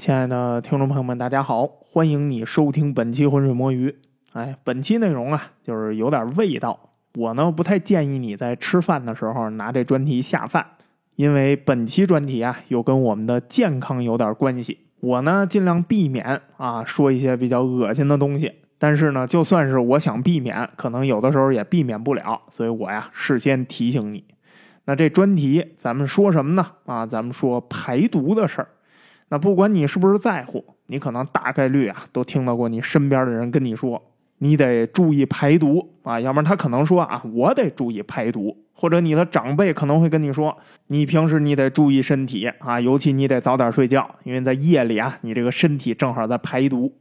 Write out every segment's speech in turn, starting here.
亲爱的听众朋友们，大家好，欢迎你收听本期浑水摸鱼。哎，本期内容啊，就是有点味道。我呢，不太建议你在吃饭的时候拿这专题下饭，因为本期专题啊，又跟我们的健康有点关系。我呢，尽量避免啊说一些比较恶心的东西。但是呢，就算是我想避免，可能有的时候也避免不了。所以我呀，事先提醒你。那这专题咱们说什么呢？啊，咱们说排毒的事儿。那不管你是不是在乎，你可能大概率啊都听到过你身边的人跟你说，你得注意排毒啊，要不然他可能说啊，我得注意排毒，或者你的长辈可能会跟你说，你平时你得注意身体啊，尤其你得早点睡觉，因为在夜里啊，你这个身体正好在排毒。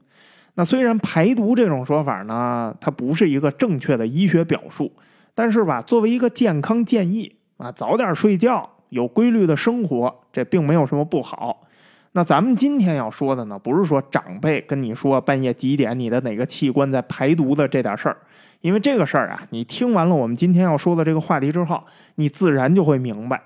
那虽然排毒这种说法呢，它不是一个正确的医学表述，但是吧，作为一个健康建议啊，早点睡觉，有规律的生活，这并没有什么不好。那咱们今天要说的呢，不是说长辈跟你说半夜几点你的哪个器官在排毒的这点事儿，因为这个事儿啊，你听完了我们今天要说的这个话题之后，你自然就会明白，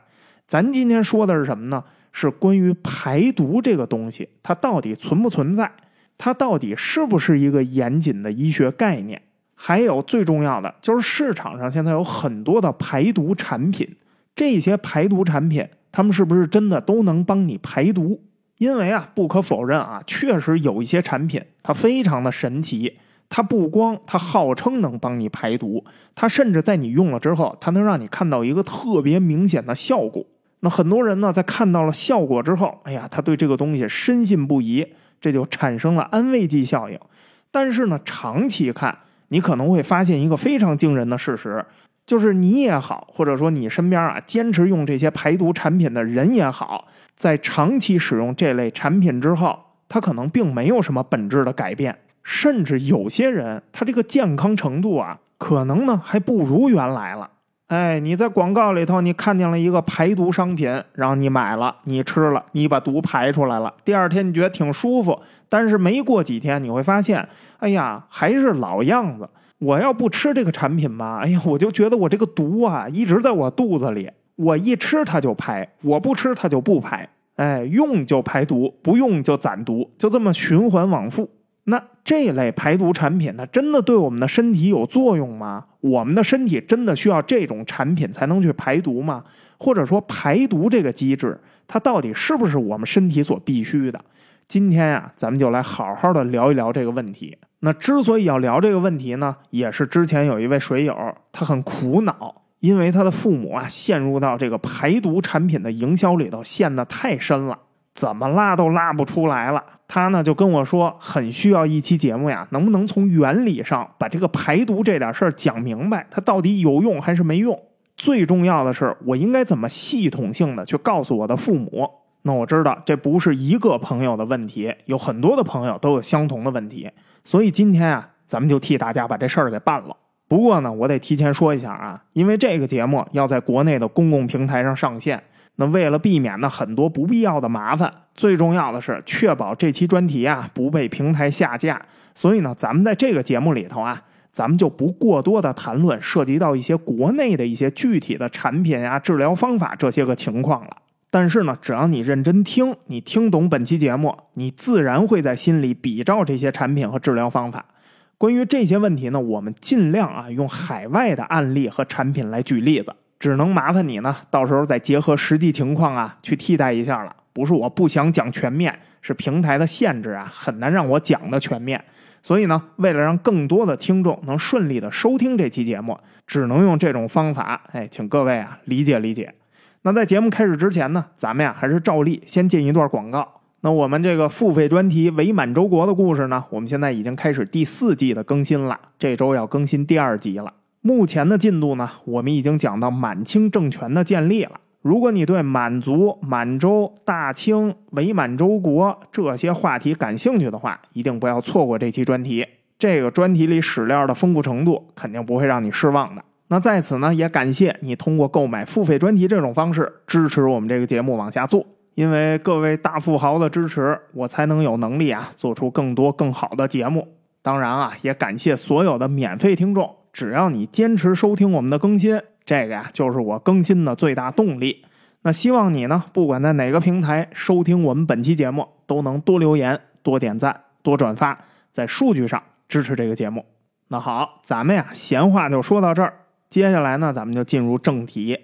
咱今天说的是什么呢？是关于排毒这个东西，它到底存不存在？它到底是不是一个严谨的医学概念？还有最重要的就是市场上现在有很多的排毒产品，这些排毒产品，他们是不是真的都能帮你排毒？因为啊，不可否认啊，确实有一些产品它非常的神奇。它不光它号称能帮你排毒，它甚至在你用了之后，它能让你看到一个特别明显的效果。那很多人呢，在看到了效果之后，哎呀，他对这个东西深信不疑，这就产生了安慰剂效应。但是呢，长期看，你可能会发现一个非常惊人的事实，就是你也好，或者说你身边啊坚持用这些排毒产品的人也好。在长期使用这类产品之后，他可能并没有什么本质的改变，甚至有些人他这个健康程度啊，可能呢还不如原来了。哎，你在广告里头你看见了一个排毒商品，然后你买了，你吃了，你把毒排出来了，第二天你觉得挺舒服，但是没过几天你会发现，哎呀，还是老样子。我要不吃这个产品吧，哎呀，我就觉得我这个毒啊一直在我肚子里。我一吃它就排，我不吃它就不排，哎，用就排毒，不用就攒毒，就这么循环往复。那这类排毒产品，它真的对我们的身体有作用吗？我们的身体真的需要这种产品才能去排毒吗？或者说，排毒这个机制，它到底是不是我们身体所必须的？今天呀，咱们就来好好的聊一聊这个问题。那之所以要聊这个问题呢，也是之前有一位水友，他很苦恼。因为他的父母啊，陷入到这个排毒产品的营销里头，陷得太深了，怎么拉都拉不出来了。他呢就跟我说，很需要一期节目呀，能不能从原理上把这个排毒这点事儿讲明白？它到底有用还是没用？最重要的是，我应该怎么系统性的去告诉我的父母？那我知道这不是一个朋友的问题，有很多的朋友都有相同的问题，所以今天啊，咱们就替大家把这事儿给办了。不过呢，我得提前说一下啊，因为这个节目要在国内的公共平台上上线，那为了避免呢很多不必要的麻烦，最重要的是确保这期专题啊不被平台下架，所以呢，咱们在这个节目里头啊，咱们就不过多的谈论涉及到一些国内的一些具体的产品啊、治疗方法这些个情况了。但是呢，只要你认真听，你听懂本期节目，你自然会在心里比照这些产品和治疗方法。关于这些问题呢，我们尽量啊用海外的案例和产品来举例子，只能麻烦你呢，到时候再结合实际情况啊去替代一下了。不是我不想讲全面，是平台的限制啊，很难让我讲的全面。所以呢，为了让更多的听众能顺利的收听这期节目，只能用这种方法。哎，请各位啊理解理解。那在节目开始之前呢，咱们呀还是照例先进一段广告。那我们这个付费专题《伪满洲国的故事》呢，我们现在已经开始第四季的更新了，这周要更新第二集了。目前的进度呢，我们已经讲到满清政权的建立了。如果你对满族、满洲、大清、伪满洲国这些话题感兴趣的话，一定不要错过这期专题。这个专题里史料的丰富程度，肯定不会让你失望的。那在此呢，也感谢你通过购买付费专题这种方式支持我们这个节目往下做。因为各位大富豪的支持，我才能有能力啊做出更多更好的节目。当然啊，也感谢所有的免费听众，只要你坚持收听我们的更新，这个呀就是我更新的最大动力。那希望你呢，不管在哪个平台收听我们本期节目，都能多留言、多点赞、多转发，在数据上支持这个节目。那好，咱们呀，闲话就说到这儿。接下来呢，咱们就进入正题。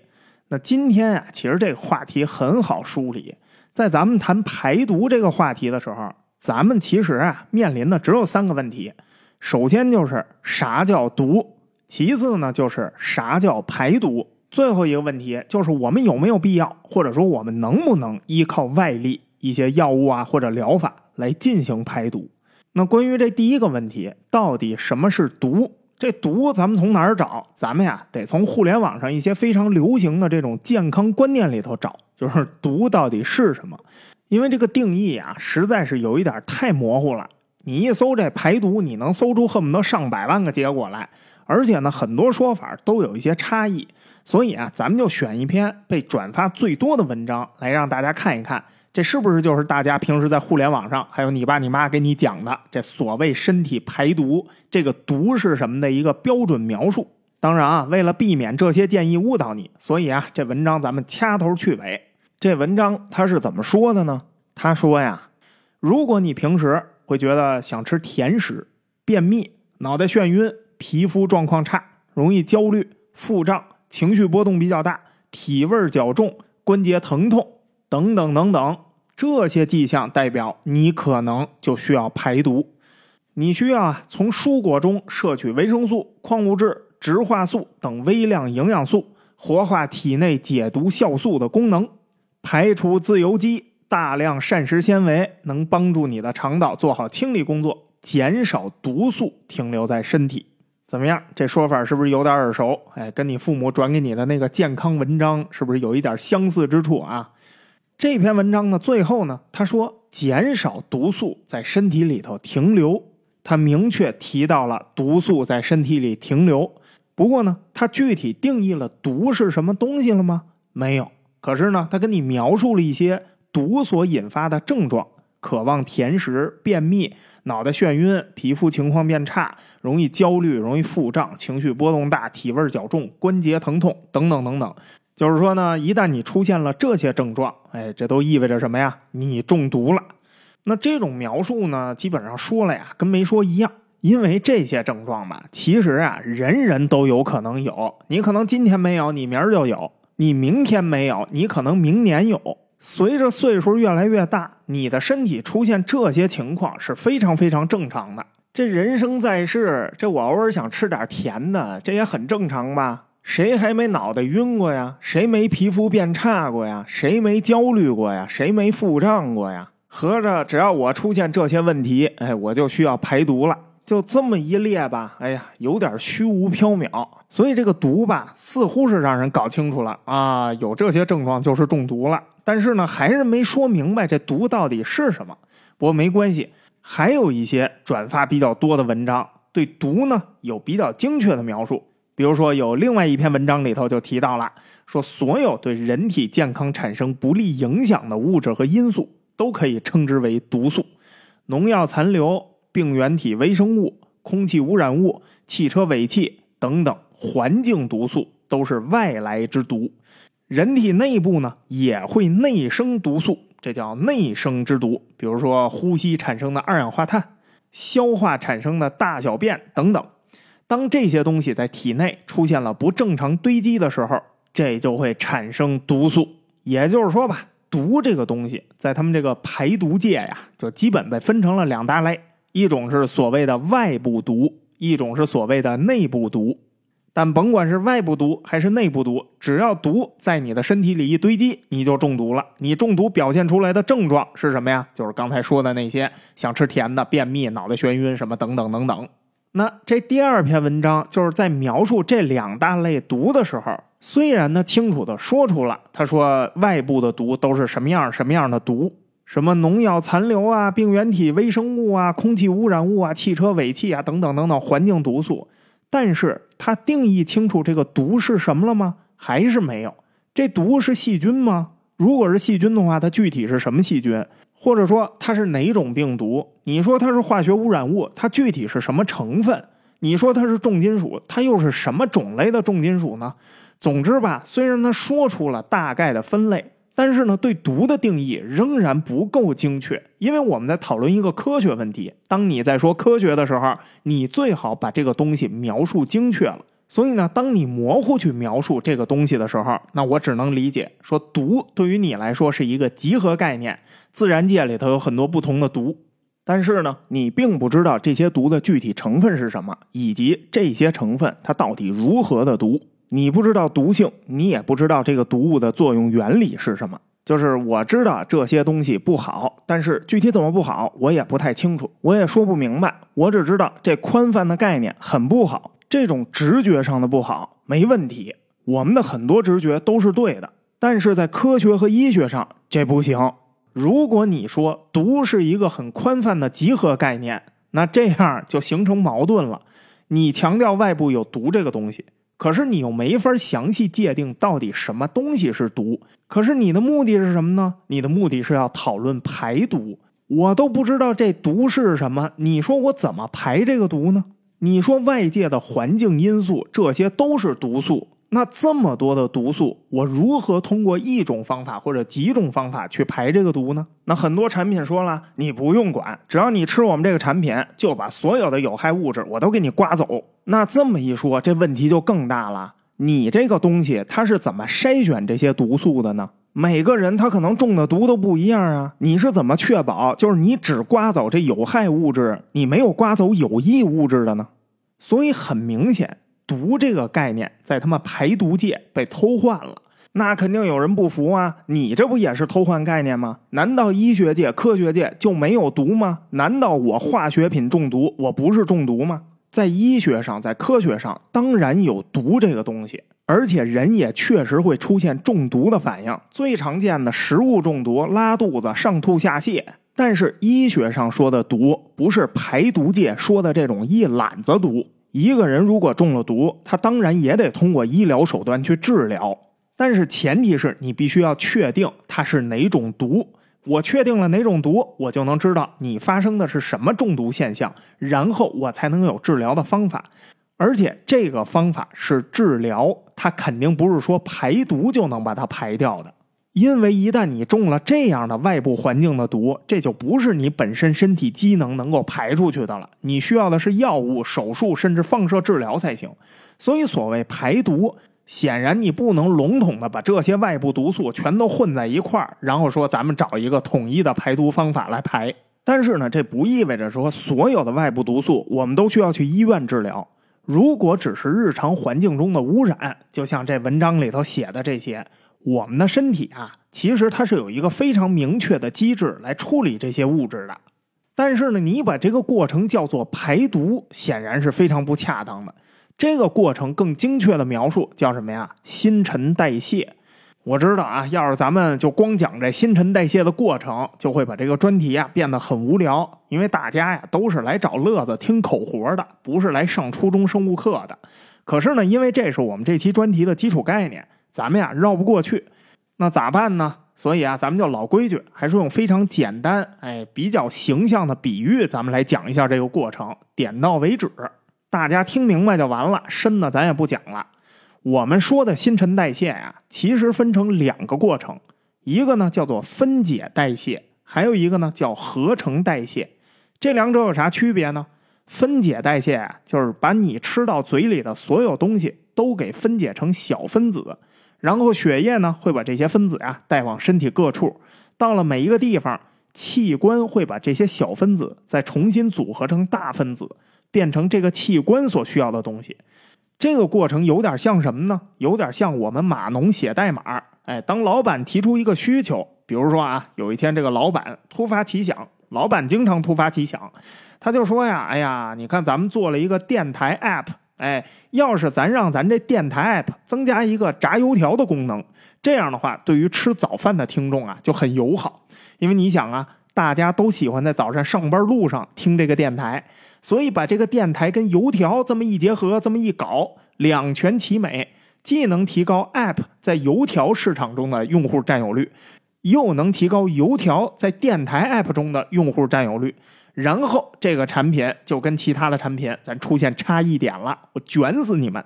那今天啊，其实这个话题很好梳理。在咱们谈排毒这个话题的时候，咱们其实啊，面临的只有三个问题：首先就是啥叫毒，其次呢就是啥叫排毒。最后一个问题就是我们有没有必要，或者说我们能不能依靠外力一些药物啊或者疗法来进行排毒？那关于这第一个问题，到底什么是毒？这毒咱们从哪儿找？咱们呀得从互联网上一些非常流行的这种健康观念里头找，就是毒到底是什么？因为这个定义啊实在是有一点太模糊了。你一搜这排毒，你能搜出恨不得上百万个结果来，而且呢很多说法都有一些差异。所以啊，咱们就选一篇被转发最多的文章来让大家看一看，这是不是就是大家平时在互联网上还有你爸你妈给你讲的这所谓身体排毒这个毒是什么的一个标准描述？当然啊，为了避免这些建议误导你，所以啊，这文章咱们掐头去尾。这文章他是怎么说的呢？他说呀，如果你平时会觉得想吃甜食、便秘、脑袋眩晕、皮肤状况差、容易焦虑、腹胀。情绪波动比较大，体味较重，关节疼痛等等等等，这些迹象代表你可能就需要排毒。你需要啊从蔬果中摄取维生素、矿物质、植化素等微量营养素，活化体内解毒酵素的功能，排除自由基。大量膳食纤维能帮助你的肠道做好清理工作，减少毒素停留在身体。怎么样？这说法是不是有点耳熟？哎，跟你父母转给你的那个健康文章是不是有一点相似之处啊？这篇文章呢，最后呢，他说减少毒素在身体里头停留，他明确提到了毒素在身体里停留。不过呢，他具体定义了毒是什么东西了吗？没有。可是呢，他跟你描述了一些毒所引发的症状。渴望甜食、便秘、脑袋眩晕、皮肤情况变差、容易焦虑、容易腹胀、情绪波动大、体味较重、关节疼痛等等等等。就是说呢，一旦你出现了这些症状，哎，这都意味着什么呀？你中毒了。那这种描述呢，基本上说了呀，跟没说一样。因为这些症状吧，其实啊，人人都有可能有。你可能今天没有，你明儿就有；你明天没有，你可能明年有。随着岁数越来越大，你的身体出现这些情况是非常非常正常的。这人生在世，这我偶尔想吃点甜的，这也很正常吧？谁还没脑袋晕过呀？谁没皮肤变差过呀？谁没焦虑过呀？谁没腹胀过呀？合着只要我出现这些问题，哎，我就需要排毒了。就这么一列吧，哎呀，有点虚无缥缈。所以这个毒吧，似乎是让人搞清楚了啊，有这些症状就是中毒了。但是呢，还是没说明白这毒到底是什么。不过没关系，还有一些转发比较多的文章对毒呢有比较精确的描述。比如说，有另外一篇文章里头就提到了，说所有对人体健康产生不利影响的物质和因素都可以称之为毒素。农药残留、病原体微生物、空气污染物、汽车尾气等等环境毒素都是外来之毒。人体内部呢也会内生毒素，这叫内生之毒。比如说呼吸产生的二氧化碳，消化产生的大小便等等。当这些东西在体内出现了不正常堆积的时候，这就会产生毒素。也就是说吧，毒这个东西在他们这个排毒界呀，就基本被分成了两大类：一种是所谓的外部毒，一种是所谓的内部毒。但甭管是外部毒还是内部毒，只要毒在你的身体里一堆积，你就中毒了。你中毒表现出来的症状是什么呀？就是刚才说的那些，想吃甜的、便秘、脑袋眩晕什么等等等等。那这第二篇文章就是在描述这两大类毒的时候，虽然他清楚的说出了，他说外部的毒都是什么样什么样的毒，什么农药残留啊、病原体微生物啊、空气污染物啊、汽车尾气啊等等等等环境毒素。但是他定义清楚这个毒是什么了吗？还是没有？这毒是细菌吗？如果是细菌的话，它具体是什么细菌？或者说它是哪种病毒？你说它是化学污染物，它具体是什么成分？你说它是重金属，它又是什么种类的重金属呢？总之吧，虽然他说出了大概的分类，但是呢，对毒的定义仍然不够精确，因为我们在讨论一个科学问题。当你在说科学的时候，你最好把这个东西描述精确了。所以呢，当你模糊去描述这个东西的时候，那我只能理解说，毒对于你来说是一个集合概念。自然界里头有很多不同的毒，但是呢，你并不知道这些毒的具体成分是什么，以及这些成分它到底如何的毒。你不知道毒性，你也不知道这个毒物的作用原理是什么。就是我知道这些东西不好，但是具体怎么不好，我也不太清楚，我也说不明白。我只知道这宽泛的概念很不好。这种直觉上的不好没问题，我们的很多直觉都是对的，但是在科学和医学上这不行。如果你说毒是一个很宽泛的集合概念，那这样就形成矛盾了。你强调外部有毒这个东西，可是你又没法详细界定到底什么东西是毒。可是你的目的是什么呢？你的目的是要讨论排毒，我都不知道这毒是什么，你说我怎么排这个毒呢？你说外界的环境因素，这些都是毒素。那这么多的毒素，我如何通过一种方法或者几种方法去排这个毒呢？那很多产品说了，你不用管，只要你吃我们这个产品，就把所有的有害物质我都给你刮走。那这么一说，这问题就更大了。你这个东西它是怎么筛选这些毒素的呢？每个人他可能中的毒都不一样啊，你是怎么确保就是你只刮走这有害物质，你没有刮走有益物质的呢？所以很明显，毒这个概念在他妈排毒界被偷换了，那肯定有人不服啊！你这不也是偷换概念吗？难道医学界、科学界就没有毒吗？难道我化学品中毒，我不是中毒吗？在医学上，在科学上，当然有毒这个东西。而且人也确实会出现中毒的反应，最常见的食物中毒，拉肚子、上吐下泻。但是医学上说的毒，不是排毒界说的这种一揽子毒。一个人如果中了毒，他当然也得通过医疗手段去治疗，但是前提是你必须要确定他是哪种毒。我确定了哪种毒，我就能知道你发生的是什么中毒现象，然后我才能有治疗的方法。而且这个方法是治疗，它肯定不是说排毒就能把它排掉的。因为一旦你中了这样的外部环境的毒，这就不是你本身身体机能能够排出去的了。你需要的是药物、手术甚至放射治疗才行。所以，所谓排毒，显然你不能笼统的把这些外部毒素全都混在一块儿，然后说咱们找一个统一的排毒方法来排。但是呢，这不意味着说所有的外部毒素我们都需要去医院治疗。如果只是日常环境中的污染，就像这文章里头写的这些，我们的身体啊，其实它是有一个非常明确的机制来处理这些物质的。但是呢，你把这个过程叫做排毒，显然是非常不恰当的。这个过程更精确的描述叫什么呀？新陈代谢。我知道啊，要是咱们就光讲这新陈代谢的过程，就会把这个专题啊变得很无聊。因为大家呀都是来找乐子、听口活的，不是来上初中生物课的。可是呢，因为这是我们这期专题的基础概念，咱们呀绕不过去。那咋办呢？所以啊，咱们就老规矩，还是用非常简单、哎比较形象的比喻，咱们来讲一下这个过程，点到为止，大家听明白就完了。深的咱也不讲了。我们说的新陈代谢呀，其实分成两个过程，一个呢叫做分解代谢，还有一个呢叫合成代谢。这两者有啥区别呢？分解代谢啊，就是把你吃到嘴里的所有东西都给分解成小分子，然后血液呢会把这些分子呀带往身体各处，到了每一个地方，器官会把这些小分子再重新组合成大分子，变成这个器官所需要的东西。这个过程有点像什么呢？有点像我们码农写代码。哎，当老板提出一个需求，比如说啊，有一天这个老板突发奇想，老板经常突发奇想，他就说呀：“哎呀，你看咱们做了一个电台 app，哎，要是咱让咱这电台 app 增加一个炸油条的功能，这样的话，对于吃早饭的听众啊就很友好，因为你想啊，大家都喜欢在早上上班路上听这个电台。”所以把这个电台跟油条这么一结合，这么一搞，两全其美，既能提高 App 在油条市场中的用户占有率，又能提高油条在电台 App 中的用户占有率。然后这个产品就跟其他的产品咱出现差异点了，我卷死你们！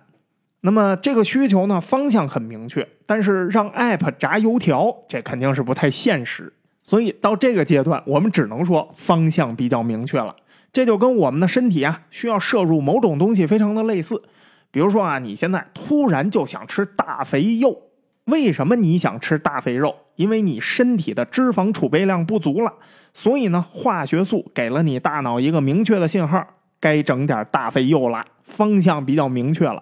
那么这个需求呢，方向很明确，但是让 App 炸油条，这肯定是不太现实。所以到这个阶段，我们只能说方向比较明确了。这就跟我们的身体啊，需要摄入某种东西非常的类似。比如说啊，你现在突然就想吃大肥肉，为什么你想吃大肥肉？因为你身体的脂肪储备量不足了，所以呢，化学素给了你大脑一个明确的信号，该整点大肥肉了。方向比较明确了。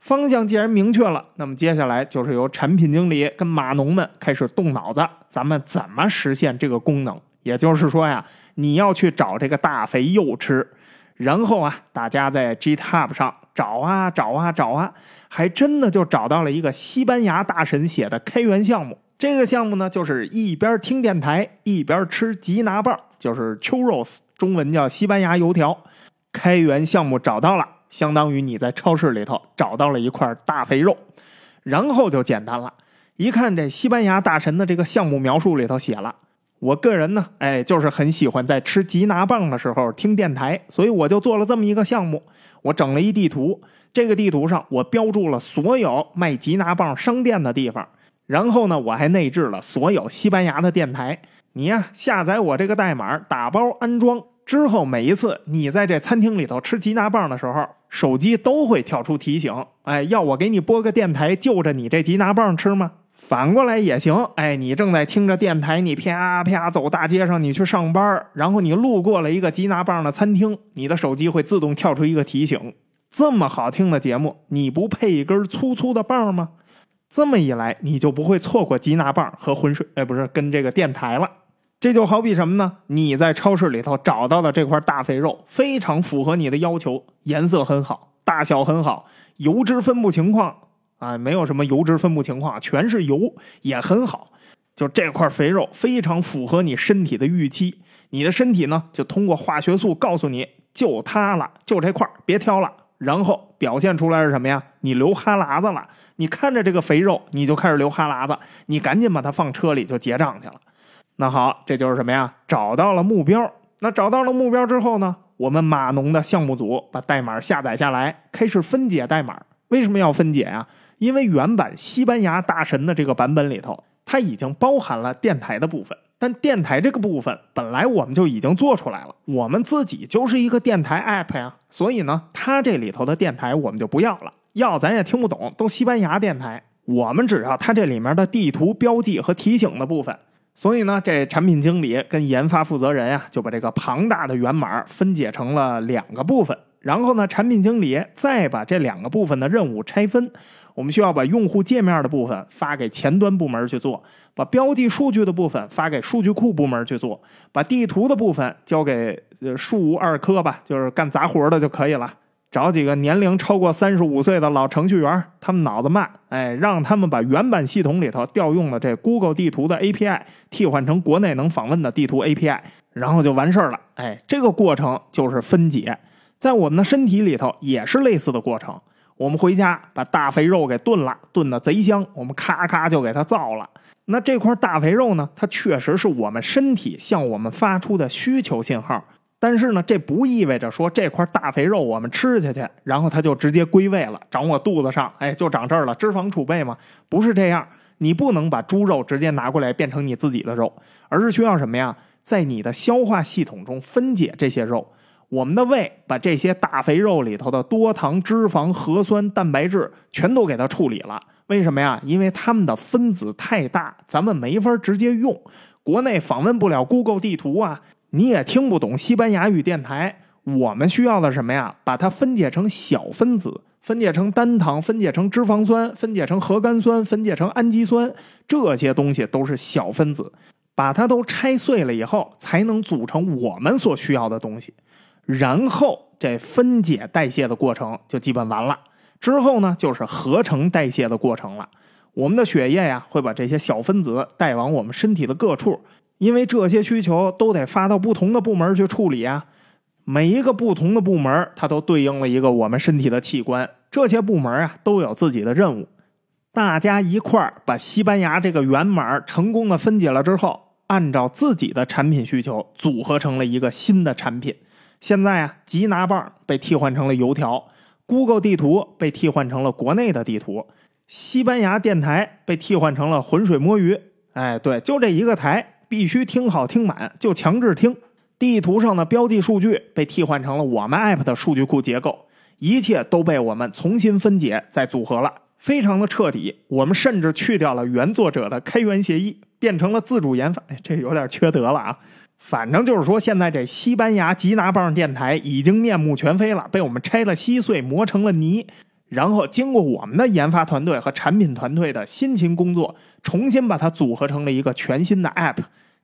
方向既然明确了，那么接下来就是由产品经理跟码农们开始动脑子，咱们怎么实现这个功能？也就是说呀，你要去找这个大肥肉吃，然后啊，大家在 GitHub 上找啊找啊找啊，还真的就找到了一个西班牙大神写的开源项目。这个项目呢，就是一边听电台一边吃吉拿棒，就是 churros，中文叫西班牙油条。开源项目找到了。相当于你在超市里头找到了一块大肥肉，然后就简单了。一看这西班牙大神的这个项目描述里头写了，我个人呢，哎，就是很喜欢在吃吉拿棒的时候听电台，所以我就做了这么一个项目。我整了一地图，这个地图上我标注了所有卖吉拿棒商店的地方，然后呢，我还内置了所有西班牙的电台。你呀，下载我这个代码，打包安装。之后每一次你在这餐厅里头吃吉拿棒的时候，手机都会跳出提醒，哎，要我给你播个电台，就着你这吉拿棒吃吗？反过来也行，哎，你正在听着电台，你啪啪走大街上，你去上班，然后你路过了一个吉拿棒的餐厅，你的手机会自动跳出一个提醒，这么好听的节目，你不配一根粗粗的棒吗？这么一来，你就不会错过吉拿棒和浑水，哎，不是跟这个电台了。这就好比什么呢？你在超市里头找到的这块大肥肉，非常符合你的要求，颜色很好，大小很好，油脂分布情况啊，没有什么油脂分布情况，全是油，也很好。就这块肥肉非常符合你身体的预期，你的身体呢，就通过化学素告诉你，就它了，就这块，别挑了。然后表现出来是什么呀？你流哈喇子了，你看着这个肥肉，你就开始流哈喇子，你赶紧把它放车里就结账去了。那好，这就是什么呀？找到了目标。那找到了目标之后呢？我们码农的项目组把代码下载下来，开始分解代码。为什么要分解呀？因为原版西班牙大神的这个版本里头，它已经包含了电台的部分。但电台这个部分本来我们就已经做出来了，我们自己就是一个电台 app 呀。所以呢，它这里头的电台我们就不要了，要咱也听不懂，都西班牙电台。我们只要它这里面的地图标记和提醒的部分。所以呢，这产品经理跟研发负责人呀，就把这个庞大的源码分解成了两个部分。然后呢，产品经理再把这两个部分的任务拆分。我们需要把用户界面的部分发给前端部门去做，把标记数据的部分发给数据库部门去做，把地图的部分交给呃数无二科吧，就是干杂活的就可以了。找几个年龄超过三十五岁的老程序员，他们脑子慢，哎，让他们把原版系统里头调用的这 Google 地图的 API 替换成国内能访问的地图 API，然后就完事儿了。哎，这个过程就是分解，在我们的身体里头也是类似的过程。我们回家把大肥肉给炖了，炖的贼香，我们咔咔就给它造了。那这块大肥肉呢，它确实是我们身体向我们发出的需求信号。但是呢，这不意味着说这块大肥肉我们吃下去，然后它就直接归位了，长我肚子上，哎，就长这儿了，脂肪储备嘛？不是这样，你不能把猪肉直接拿过来变成你自己的肉，而是需要什么呀？在你的消化系统中分解这些肉，我们的胃把这些大肥肉里头的多糖、脂肪、核酸、蛋白质全都给它处理了。为什么呀？因为它们的分子太大，咱们没法直接用，国内访问不了 Google 地图啊。你也听不懂西班牙语电台，我们需要的什么呀？把它分解成小分子，分解成单糖，分解成脂肪酸，分解成核苷酸，分解成氨基酸，这些东西都是小分子，把它都拆碎了以后，才能组成我们所需要的东西。然后这分解代谢的过程就基本完了。之后呢，就是合成代谢的过程了。我们的血液呀，会把这些小分子带往我们身体的各处。因为这些需求都得发到不同的部门去处理啊，每一个不同的部门，它都对应了一个我们身体的器官。这些部门啊，都有自己的任务。大家一块儿把西班牙这个源码成功的分解了之后，按照自己的产品需求组合成了一个新的产品。现在啊，吉拿棒被替换成了油条，，Google 地图被替换成了国内的地图，西班牙电台被替换成了浑水摸鱼。哎，对，就这一个台，必须听好听满，就强制听。地图上的标记数据被替换成了我们 App 的数据库结构，一切都被我们重新分解再组合了，非常的彻底。我们甚至去掉了原作者的开源协议，变成了自主研发。哎，这有点缺德了啊！反正就是说，现在这西班牙吉拿棒电台已经面目全非了，被我们拆了稀碎，磨成了泥，然后经过我们的研发团队和产品团队的辛勤工作，重新把它组合成了一个全新的 App。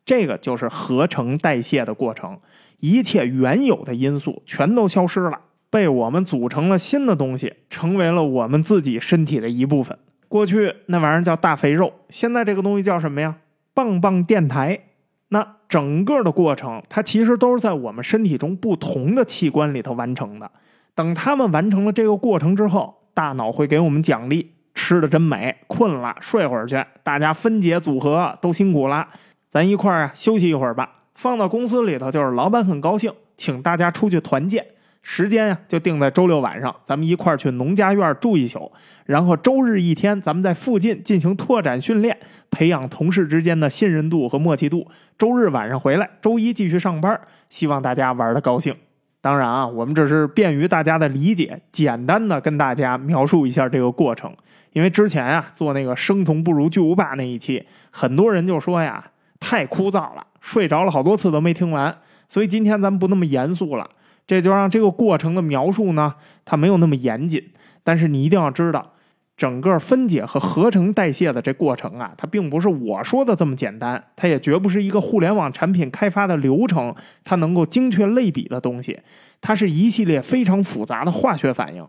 这个就是合成代谢的过程，一切原有的因素全都消失了，被我们组成了新的东西，成为了我们自己身体的一部分。过去那玩意儿叫大肥肉，现在这个东西叫什么呀？棒棒电台。那整个的过程，它其实都是在我们身体中不同的器官里头完成的。等他们完成了这个过程之后，大脑会给我们奖励，吃的真美，困了睡会儿去。大家分解组合都辛苦了，咱一块儿休息一会儿吧。放到公司里头，就是老板很高兴，请大家出去团建。时间呀，就定在周六晚上，咱们一块儿去农家院住一宿，然后周日一天，咱们在附近进行拓展训练，培养同事之间的信任度和默契度。周日晚上回来，周一继续上班。希望大家玩的高兴。当然啊，我们只是便于大家的理解，简单的跟大家描述一下这个过程。因为之前啊做那个生酮不如巨无霸那一期，很多人就说呀太枯燥了，睡着了好多次都没听完。所以今天咱们不那么严肃了。这就让这个过程的描述呢，它没有那么严谨。但是你一定要知道，整个分解和合成代谢的这过程啊，它并不是我说的这么简单，它也绝不是一个互联网产品开发的流程，它能够精确类比的东西。它是一系列非常复杂的化学反应，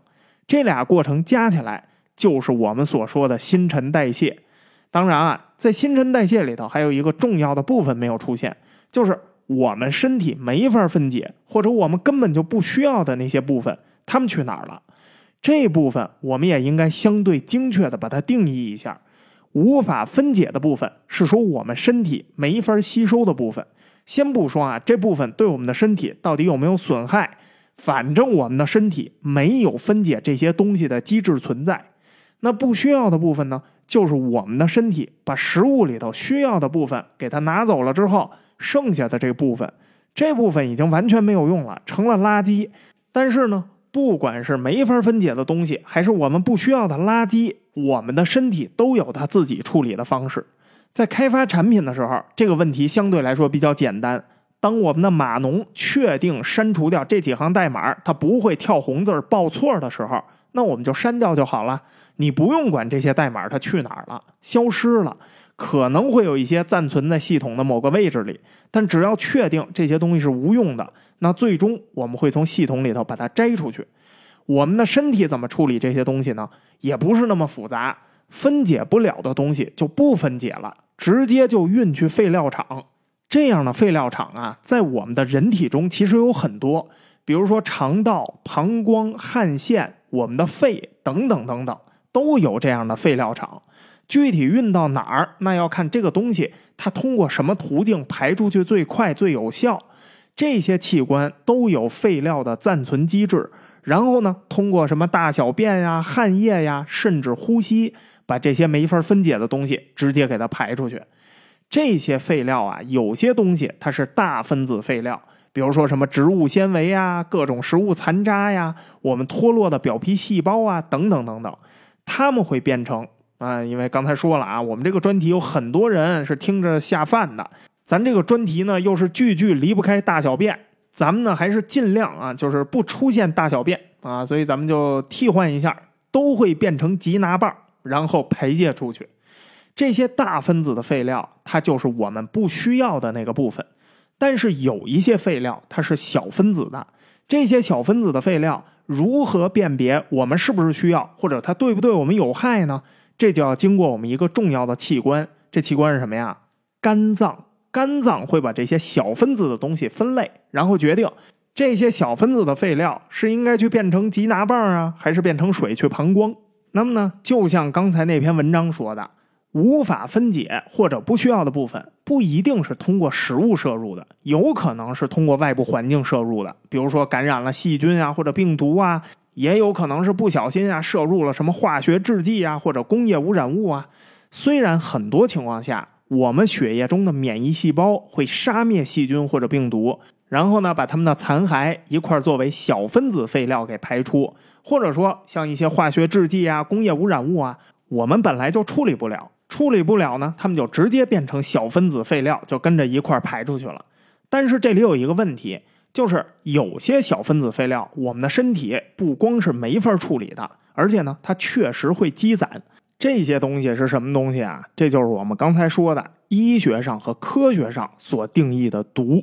这俩过程加起来就是我们所说的新陈代谢。当然啊，在新陈代谢里头，还有一个重要的部分没有出现，就是。我们身体没法分解，或者我们根本就不需要的那些部分，它们去哪儿了？这部分我们也应该相对精确的把它定义一下。无法分解的部分是说我们身体没法吸收的部分。先不说啊，这部分对我们的身体到底有没有损害？反正我们的身体没有分解这些东西的机制存在。那不需要的部分呢？就是我们的身体把食物里头需要的部分给它拿走了之后。剩下的这部分，这部分已经完全没有用了，成了垃圾。但是呢，不管是没法分解的东西，还是我们不需要的垃圾，我们的身体都有它自己处理的方式。在开发产品的时候，这个问题相对来说比较简单。当我们的码农确定删除掉这几行代码，它不会跳红字报错的时候，那我们就删掉就好了。你不用管这些代码它去哪儿了，消失了。可能会有一些暂存在系统的某个位置里，但只要确定这些东西是无用的，那最终我们会从系统里头把它摘出去。我们的身体怎么处理这些东西呢？也不是那么复杂，分解不了的东西就不分解了，直接就运去废料厂。这样的废料厂啊，在我们的人体中其实有很多，比如说肠道、膀胱、汗腺、我们的肺等等等等，都有这样的废料厂。具体运到哪儿，那要看这个东西它通过什么途径排出去最快最有效。这些器官都有废料的暂存机制，然后呢，通过什么大小便呀、汗液呀，甚至呼吸，把这些没法分解的东西直接给它排出去。这些废料啊，有些东西它是大分子废料，比如说什么植物纤维呀、各种食物残渣呀、我们脱落的表皮细胞啊，等等等等，它们会变成。啊，因为刚才说了啊，我们这个专题有很多人是听着下饭的，咱这个专题呢又是句句离不开大小便，咱们呢还是尽量啊，就是不出现大小便啊，所以咱们就替换一下，都会变成吉拿棒，然后排泄出去。这些大分子的废料，它就是我们不需要的那个部分，但是有一些废料它是小分子的，这些小分子的废料如何辨别我们是不是需要，或者它对不对我们有害呢？这就要经过我们一个重要的器官，这器官是什么呀？肝脏。肝脏会把这些小分子的东西分类，然后决定这些小分子的废料是应该去变成吉拿棒啊，还是变成水去膀胱。那么呢，就像刚才那篇文章说的，无法分解或者不需要的部分，不一定是通过食物摄入的，有可能是通过外部环境摄入的，比如说感染了细菌啊或者病毒啊。也有可能是不小心啊摄入了什么化学制剂啊或者工业污染物啊。虽然很多情况下，我们血液中的免疫细胞会杀灭细菌或者病毒，然后呢把它们的残骸一块作为小分子废料给排出，或者说像一些化学制剂啊、工业污染物啊，我们本来就处理不了，处理不了呢，它们就直接变成小分子废料，就跟着一块排出去了。但是这里有一个问题，就是有些小分子废料，我们的身体不光是没法处理的，而且呢，它确实会积攒。这些东西是什么东西啊？这就是我们刚才说的医学上和科学上所定义的毒。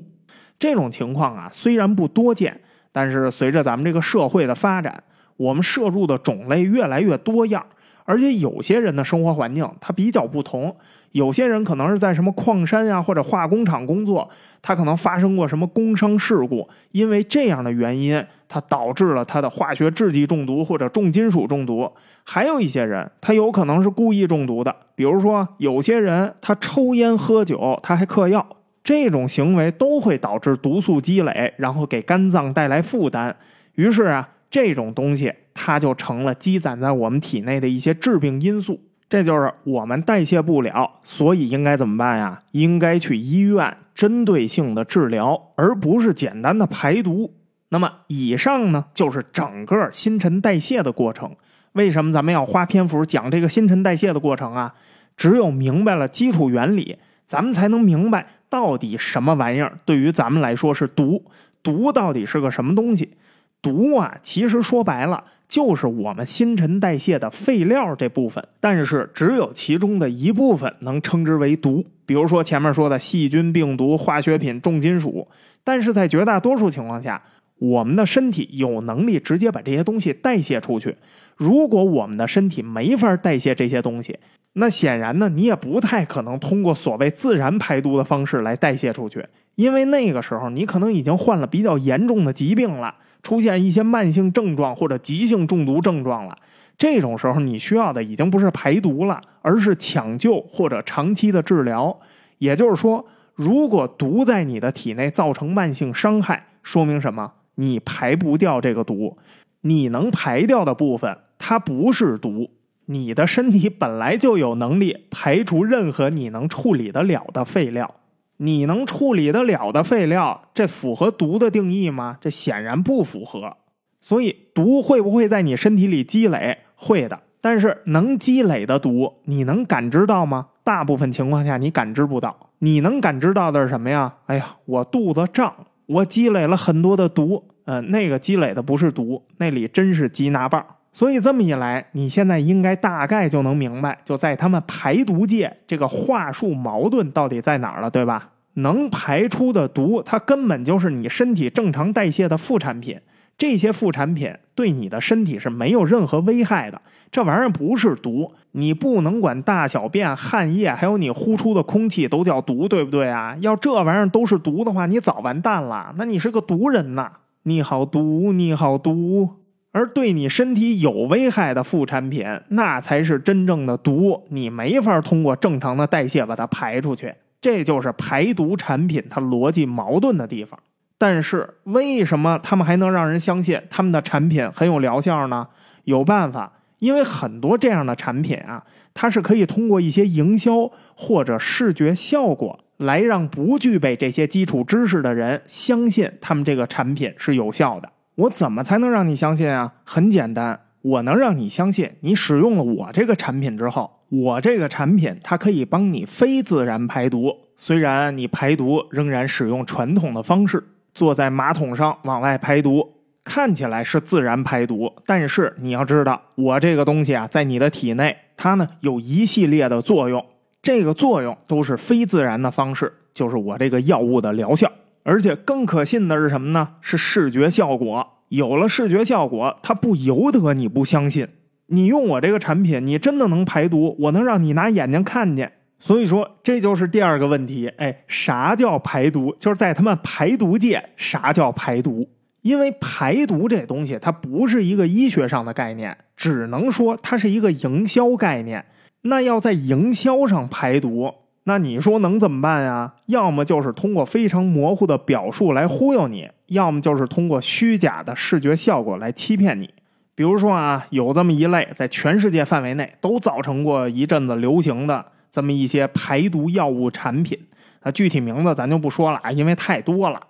这种情况啊，虽然不多见，但是随着咱们这个社会的发展，我们摄入的种类越来越多样，而且有些人的生活环境它比较不同。有些人可能是在什么矿山呀或者化工厂工作，他可能发生过什么工伤事故，因为这样的原因，他导致了他的化学制剂中毒或者重金属中毒。还有一些人，他有可能是故意中毒的，比如说有些人他抽烟喝酒，他还嗑药，这种行为都会导致毒素积累，然后给肝脏带来负担。于是啊，这种东西它就成了积攒在我们体内的一些致病因素。这就是我们代谢不了，所以应该怎么办呀？应该去医院针对性的治疗，而不是简单的排毒。那么以上呢，就是整个新陈代谢的过程。为什么咱们要花篇幅讲这个新陈代谢的过程啊？只有明白了基础原理，咱们才能明白到底什么玩意儿对于咱们来说是毒，毒到底是个什么东西？毒啊，其实说白了。就是我们新陈代谢的废料这部分，但是只有其中的一部分能称之为毒。比如说前面说的细菌、病毒、化学品、重金属。但是在绝大多数情况下，我们的身体有能力直接把这些东西代谢出去。如果我们的身体没法代谢这些东西，那显然呢，你也不太可能通过所谓自然排毒的方式来代谢出去，因为那个时候你可能已经患了比较严重的疾病了。出现一些慢性症状或者急性中毒症状了，这种时候你需要的已经不是排毒了，而是抢救或者长期的治疗。也就是说，如果毒在你的体内造成慢性伤害，说明什么？你排不掉这个毒，你能排掉的部分它不是毒，你的身体本来就有能力排除任何你能处理得了的废料。你能处理得了的废料，这符合毒的定义吗？这显然不符合。所以，毒会不会在你身体里积累？会的。但是，能积累的毒，你能感知到吗？大部分情况下，你感知不到。你能感知到的是什么呀？哎呀，我肚子胀，我积累了很多的毒。嗯，那个积累的不是毒，那里真是吉拿棒。所以这么一来，你现在应该大概就能明白，就在他们排毒界这个话术矛盾到底在哪儿了，对吧？能排出的毒，它根本就是你身体正常代谢的副产品。这些副产品对你的身体是没有任何危害的。这玩意儿不是毒，你不能管大小便、汗液，还有你呼出的空气都叫毒，对不对啊？要这玩意儿都是毒的话，你早完蛋了。那你是个毒人呐！你好毒，你好毒。而对你身体有危害的副产品，那才是真正的毒，你没法通过正常的代谢把它排出去。这就是排毒产品它逻辑矛盾的地方。但是为什么他们还能让人相信他们的产品很有疗效呢？有办法，因为很多这样的产品啊，它是可以通过一些营销或者视觉效果来让不具备这些基础知识的人相信他们这个产品是有效的。我怎么才能让你相信啊？很简单，我能让你相信，你使用了我这个产品之后，我这个产品它可以帮你非自然排毒。虽然你排毒仍然使用传统的方式，坐在马桶上往外排毒，看起来是自然排毒，但是你要知道，我这个东西啊，在你的体内，它呢有一系列的作用，这个作用都是非自然的方式，就是我这个药物的疗效。而且更可信的是什么呢？是视觉效果。有了视觉效果，它不由得你不相信。你用我这个产品，你真的能排毒？我能让你拿眼睛看见。所以说，这就是第二个问题。哎，啥叫排毒？就是在他们排毒界，啥叫排毒？因为排毒这东西，它不是一个医学上的概念，只能说它是一个营销概念。那要在营销上排毒。那你说能怎么办呀？要么就是通过非常模糊的表述来忽悠你，要么就是通过虚假的视觉效果来欺骗你。比如说啊，有这么一类在全世界范围内都造成过一阵子流行的这么一些排毒药物产品，啊，具体名字咱就不说了啊，因为太多了，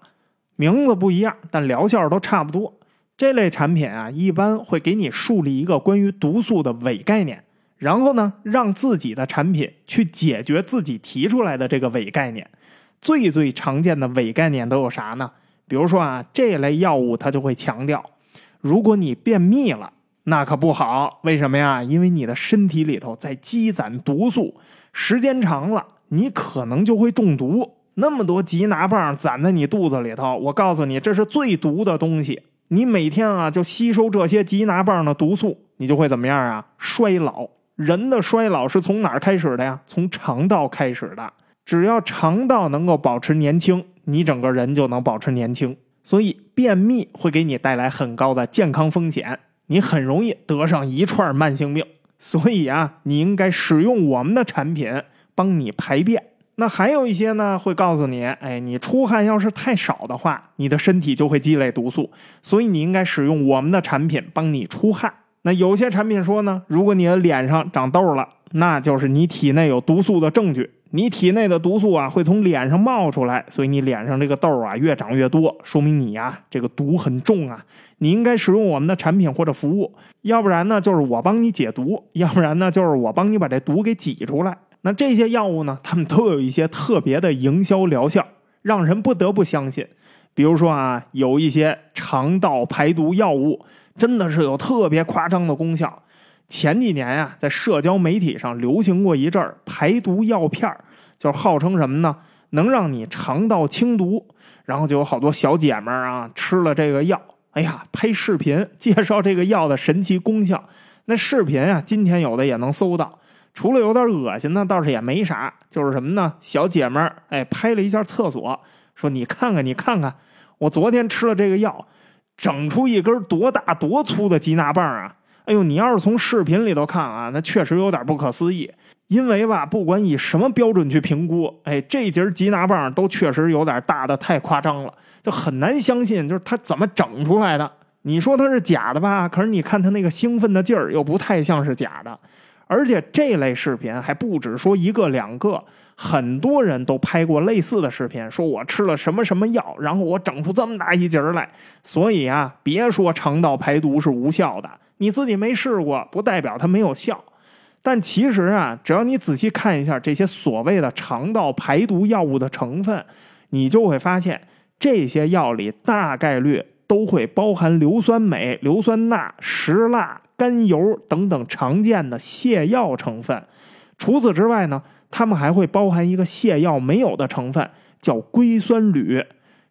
名字不一样，但疗效都差不多。这类产品啊，一般会给你树立一个关于毒素的伪概念，然后呢，让自己的产品去解决自己提出来的这个伪概念。最最常见的伪概念都有啥呢？比如说啊，这类药物它就会强调。如果你便秘了，那可不好。为什么呀？因为你的身体里头在积攒毒素，时间长了，你可能就会中毒。那么多吉拿棒攒在你肚子里头，我告诉你，这是最毒的东西。你每天啊，就吸收这些吉拿棒的毒素，你就会怎么样啊？衰老。人的衰老是从哪儿开始的呀？从肠道开始的。只要肠道能够保持年轻，你整个人就能保持年轻。所以便秘会给你带来很高的健康风险，你很容易得上一串慢性病。所以啊，你应该使用我们的产品帮你排便。那还有一些呢，会告诉你，哎，你出汗要是太少的话，你的身体就会积累毒素，所以你应该使用我们的产品帮你出汗。那有些产品说呢，如果你的脸上长痘了，那就是你体内有毒素的证据。你体内的毒素啊，会从脸上冒出来，所以你脸上这个痘啊越长越多，说明你呀这个毒很重啊。你应该使用我们的产品或者服务，要不然呢就是我帮你解毒，要不然呢就是我帮你把这毒给挤出来。那这些药物呢，他们都有一些特别的营销疗效，让人不得不相信。比如说啊，有一些肠道排毒药物，真的是有特别夸张的功效。前几年呀，在社交媒体上流行过一阵儿排毒药片儿，就号称什么呢？能让你肠道清毒，然后就有好多小姐们儿啊吃了这个药，哎呀，拍视频介绍这个药的神奇功效。那视频啊，今天有的也能搜到。除了有点恶心呢，倒是也没啥。就是什么呢？小姐们儿哎，拍了一下厕所，说你看看，你看看，我昨天吃了这个药，整出一根多大多粗的吉拿棒啊！哎呦，你要是从视频里头看啊，那确实有点不可思议。因为吧，不管以什么标准去评估，哎，这节吉拿棒都确实有点大的太夸张了，就很难相信，就是它怎么整出来的。你说它是假的吧？可是你看它那个兴奋的劲儿，又不太像是假的。而且这类视频还不止说一个两个，很多人都拍过类似的视频，说我吃了什么什么药，然后我整出这么大一节来。所以啊，别说肠道排毒是无效的。你自己没试过，不代表它没有效。但其实啊，只要你仔细看一下这些所谓的肠道排毒药物的成分，你就会发现这些药里大概率都会包含硫酸镁、硫酸钠、石蜡、甘油等等常见的泻药成分。除此之外呢，它们还会包含一个泻药没有的成分，叫硅酸铝。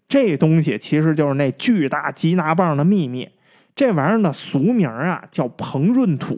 这东西其实就是那巨大吉拿棒的秘密。这玩意儿的俗名啊叫膨润土，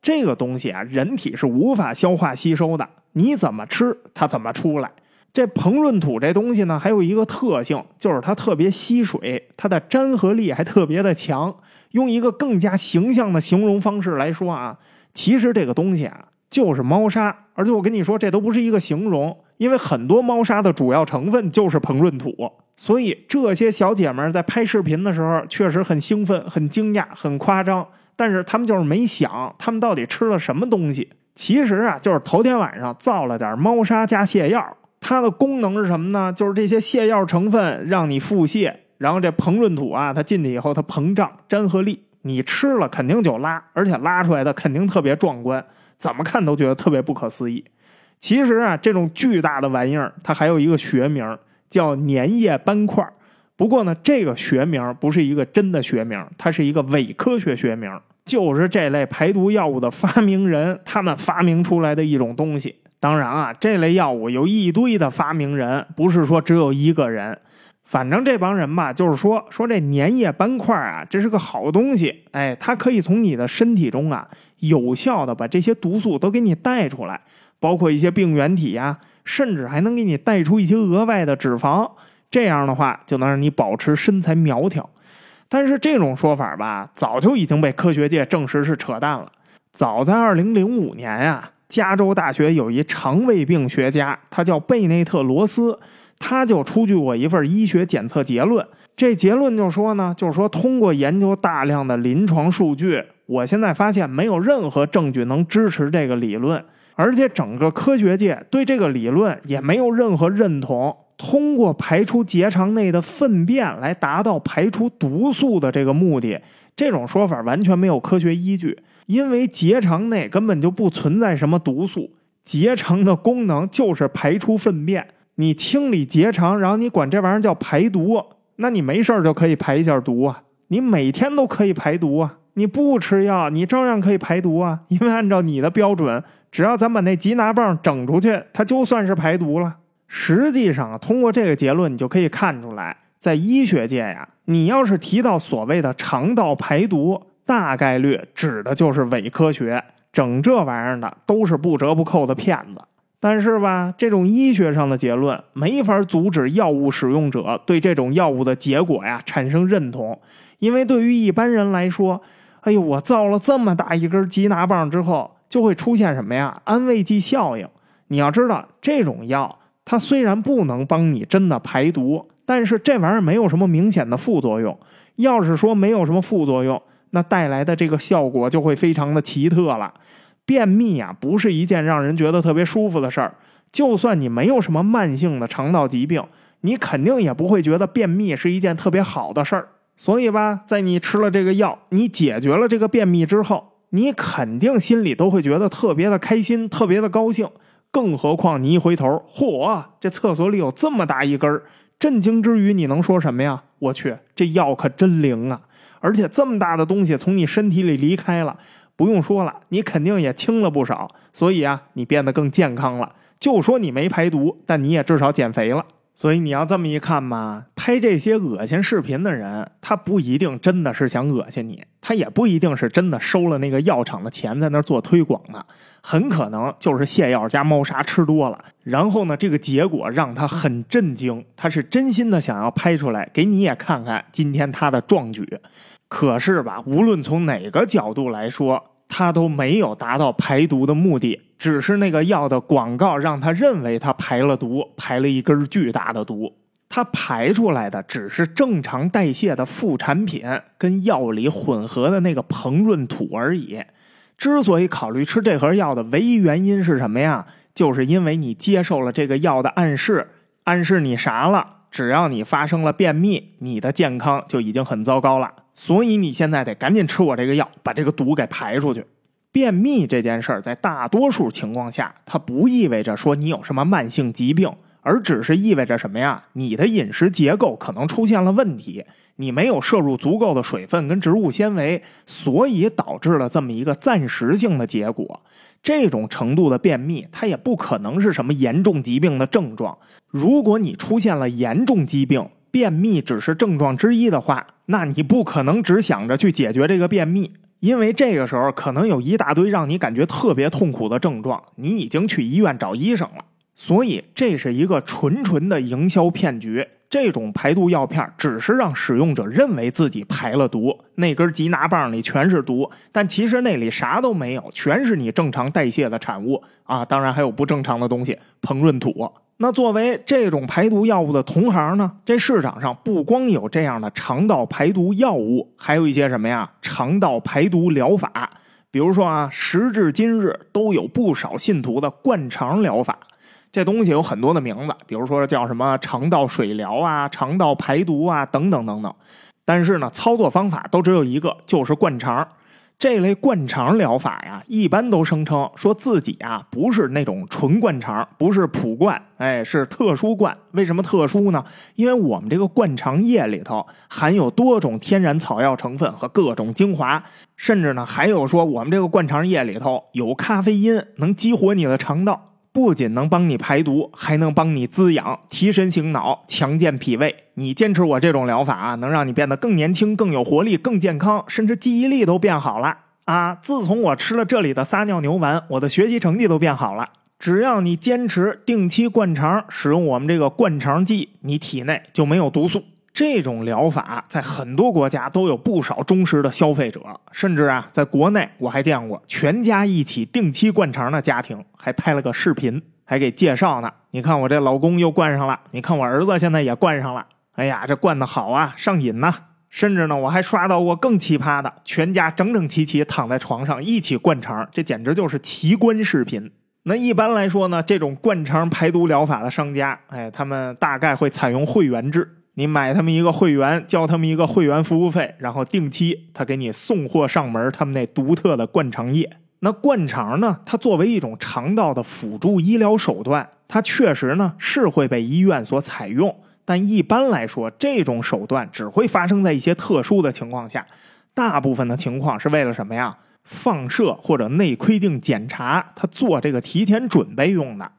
这个东西啊人体是无法消化吸收的，你怎么吃它怎么出来。这膨润土这东西呢还有一个特性，就是它特别吸水，它的粘合力还特别的强。用一个更加形象的形容方式来说啊，其实这个东西啊就是猫砂，而且我跟你说这都不是一个形容，因为很多猫砂的主要成分就是膨润土。所以这些小姐们在拍视频的时候，确实很兴奋、很惊讶、很夸张。但是她们就是没想，她们到底吃了什么东西？其实啊，就是头天晚上造了点猫砂加泻药。它的功能是什么呢？就是这些泻药成分让你腹泻，然后这膨润土啊，它进去以后它膨胀，粘合力，你吃了肯定就拉，而且拉出来的肯定特别壮观，怎么看都觉得特别不可思议。其实啊，这种巨大的玩意儿，它还有一个学名。叫粘液斑块不过呢，这个学名不是一个真的学名，它是一个伪科学学名，就是这类排毒药物的发明人他们发明出来的一种东西。当然啊，这类药物有一堆的发明人，不是说只有一个人。反正这帮人吧，就是说说这粘液斑块啊，这是个好东西，哎，它可以从你的身体中啊，有效的把这些毒素都给你带出来，包括一些病原体呀。甚至还能给你带出一些额外的脂肪，这样的话就能让你保持身材苗条。但是这种说法吧，早就已经被科学界证实是扯淡了。早在2005年啊，加州大学有一肠胃病学家，他叫贝内特罗斯，他就出具过一份医学检测结论。这结论就说呢，就是说通过研究大量的临床数据，我现在发现没有任何证据能支持这个理论，而且整个科学界对这个理论也没有任何认同。通过排出结肠内的粪便来达到排出毒素的这个目的，这种说法完全没有科学依据，因为结肠内根本就不存在什么毒素，结肠的功能就是排出粪便。你清理结肠，然后你管这玩意儿叫排毒。那你没事就可以排一下毒啊，你每天都可以排毒啊，你不吃药你照样可以排毒啊，因为按照你的标准，只要咱把那吉拿棒整出去，它就算是排毒了。实际上，通过这个结论，你就可以看出来，在医学界呀，你要是提到所谓的肠道排毒，大概率指的就是伪科学，整这玩意儿的都是不折不扣的骗子。但是吧，这种医学上的结论没法阻止药物使用者对这种药物的结果呀产生认同，因为对于一般人来说，哎呦，我造了这么大一根吉拿棒之后，就会出现什么呀？安慰剂效应。你要知道，这种药它虽然不能帮你真的排毒，但是这玩意儿没有什么明显的副作用。要是说没有什么副作用，那带来的这个效果就会非常的奇特了。便秘啊，不是一件让人觉得特别舒服的事儿。就算你没有什么慢性的肠道疾病，你肯定也不会觉得便秘是一件特别好的事儿。所以吧，在你吃了这个药，你解决了这个便秘之后，你肯定心里都会觉得特别的开心，特别的高兴。更何况你一回头，嚯，这厕所里有这么大一根儿！震惊之余，你能说什么呀？我去，这药可真灵啊！而且这么大的东西从你身体里离开了。不用说了，你肯定也轻了不少，所以啊，你变得更健康了。就说你没排毒，但你也至少减肥了。所以你要这么一看嘛，拍这些恶心视频的人，他不一定真的是想恶心你，他也不一定是真的收了那个药厂的钱在那做推广呢，很可能就是泻药加猫砂吃多了，然后呢，这个结果让他很震惊，他是真心的想要拍出来给你也看看今天他的壮举。可是吧，无论从哪个角度来说，他都没有达到排毒的目的，只是那个药的广告让他认为他排了毒，排了一根巨大的毒。他排出来的只是正常代谢的副产品，跟药里混合的那个膨润土而已。之所以考虑吃这盒药的唯一原因是什么呀？就是因为你接受了这个药的暗示，暗示你啥了？只要你发生了便秘，你的健康就已经很糟糕了。所以你现在得赶紧吃我这个药，把这个毒给排出去。便秘这件事儿，在大多数情况下，它不意味着说你有什么慢性疾病，而只是意味着什么呀？你的饮食结构可能出现了问题，你没有摄入足够的水分跟植物纤维，所以导致了这么一个暂时性的结果。这种程度的便秘，它也不可能是什么严重疾病的症状。如果你出现了严重疾病，便秘只是症状之一的话，那你不可能只想着去解决这个便秘，因为这个时候可能有一大堆让你感觉特别痛苦的症状，你已经去医院找医生了。所以这是一个纯纯的营销骗局。这种排毒药片只是让使用者认为自己排了毒，那根吉拿棒里全是毒，但其实那里啥都没有，全是你正常代谢的产物啊！当然还有不正常的东西，膨润土。那作为这种排毒药物的同行呢，这市场上不光有这样的肠道排毒药物，还有一些什么呀？肠道排毒疗法，比如说啊，时至今日都有不少信徒的灌肠疗法。这东西有很多的名字，比如说叫什么肠道水疗啊、肠道排毒啊等等等等。但是呢，操作方法都只有一个，就是灌肠。这类灌肠疗法呀，一般都声称说自己啊不是那种纯灌肠，不是普灌，哎，是特殊灌。为什么特殊呢？因为我们这个灌肠液里头含有多种天然草药成分和各种精华，甚至呢还有说我们这个灌肠液里头有咖啡因，能激活你的肠道。不仅能帮你排毒，还能帮你滋养、提神醒脑、强健脾胃。你坚持我这种疗法啊，能让你变得更年轻、更有活力、更健康，甚至记忆力都变好了啊！自从我吃了这里的撒尿牛丸，我的学习成绩都变好了。只要你坚持定期灌肠，使用我们这个灌肠剂，你体内就没有毒素。这种疗法在很多国家都有不少忠实的消费者，甚至啊，在国内我还见过全家一起定期灌肠的家庭，还拍了个视频。还给介绍呢。你看我这老公又灌上了，你看我儿子现在也灌上了。哎呀，这灌的好啊，上瘾呐！甚至呢，我还刷到过更奇葩的，全家整整齐齐躺在床上一起灌肠，这简直就是奇观视频。那一般来说呢，这种灌肠排毒疗法的商家，哎，他们大概会采用会员制，你买他们一个会员，交他们一个会员服务费，然后定期他给你送货上门，他们那独特的灌肠液。那灌肠呢，它作为一种肠道的辅助医疗手段，它确实呢是会被医院所采用。但一般来说，这种手段只会发生在一些特殊的情况下，大部分的情况是为了什么呀？放射或者内窥镜检查，它做这个提前准备用的。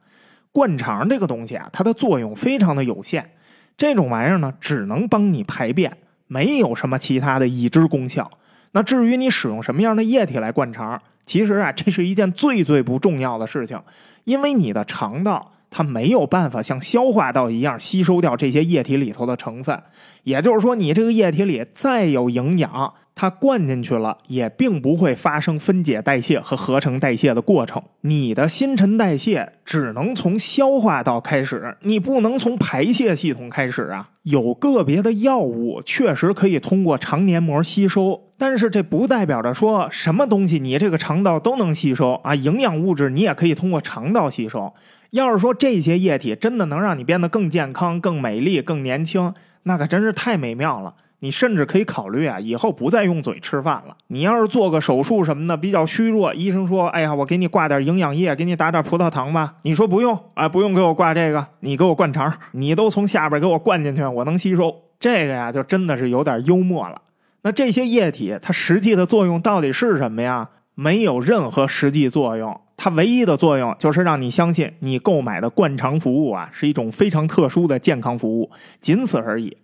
灌肠这个东西啊，它的作用非常的有限，这种玩意儿呢，只能帮你排便，没有什么其他的已知功效。那至于你使用什么样的液体来灌肠，其实啊，这是一件最最不重要的事情，因为你的肠道。它没有办法像消化道一样吸收掉这些液体里头的成分，也就是说，你这个液体里再有营养，它灌进去了也并不会发生分解代谢和合成代谢的过程。你的新陈代谢只能从消化道开始，你不能从排泄系统开始啊。有个别的药物确实可以通过肠黏膜吸收，但是这不代表着说什么东西你这个肠道都能吸收啊。营养物质你也可以通过肠道吸收。要是说这些液体真的能让你变得更健康、更美丽、更年轻，那可真是太美妙了。你甚至可以考虑啊，以后不再用嘴吃饭了。你要是做个手术什么的，比较虚弱，医生说：“哎呀，我给你挂点营养液，给你打点葡萄糖吧。”你说不用啊，不用给我挂这个，你给我灌肠，你都从下边给我灌进去，我能吸收。这个呀，就真的是有点幽默了。那这些液体它实际的作用到底是什么呀？没有任何实际作用。它唯一的作用就是让你相信你购买的灌肠服务啊是一种非常特殊的健康服务，仅此而已。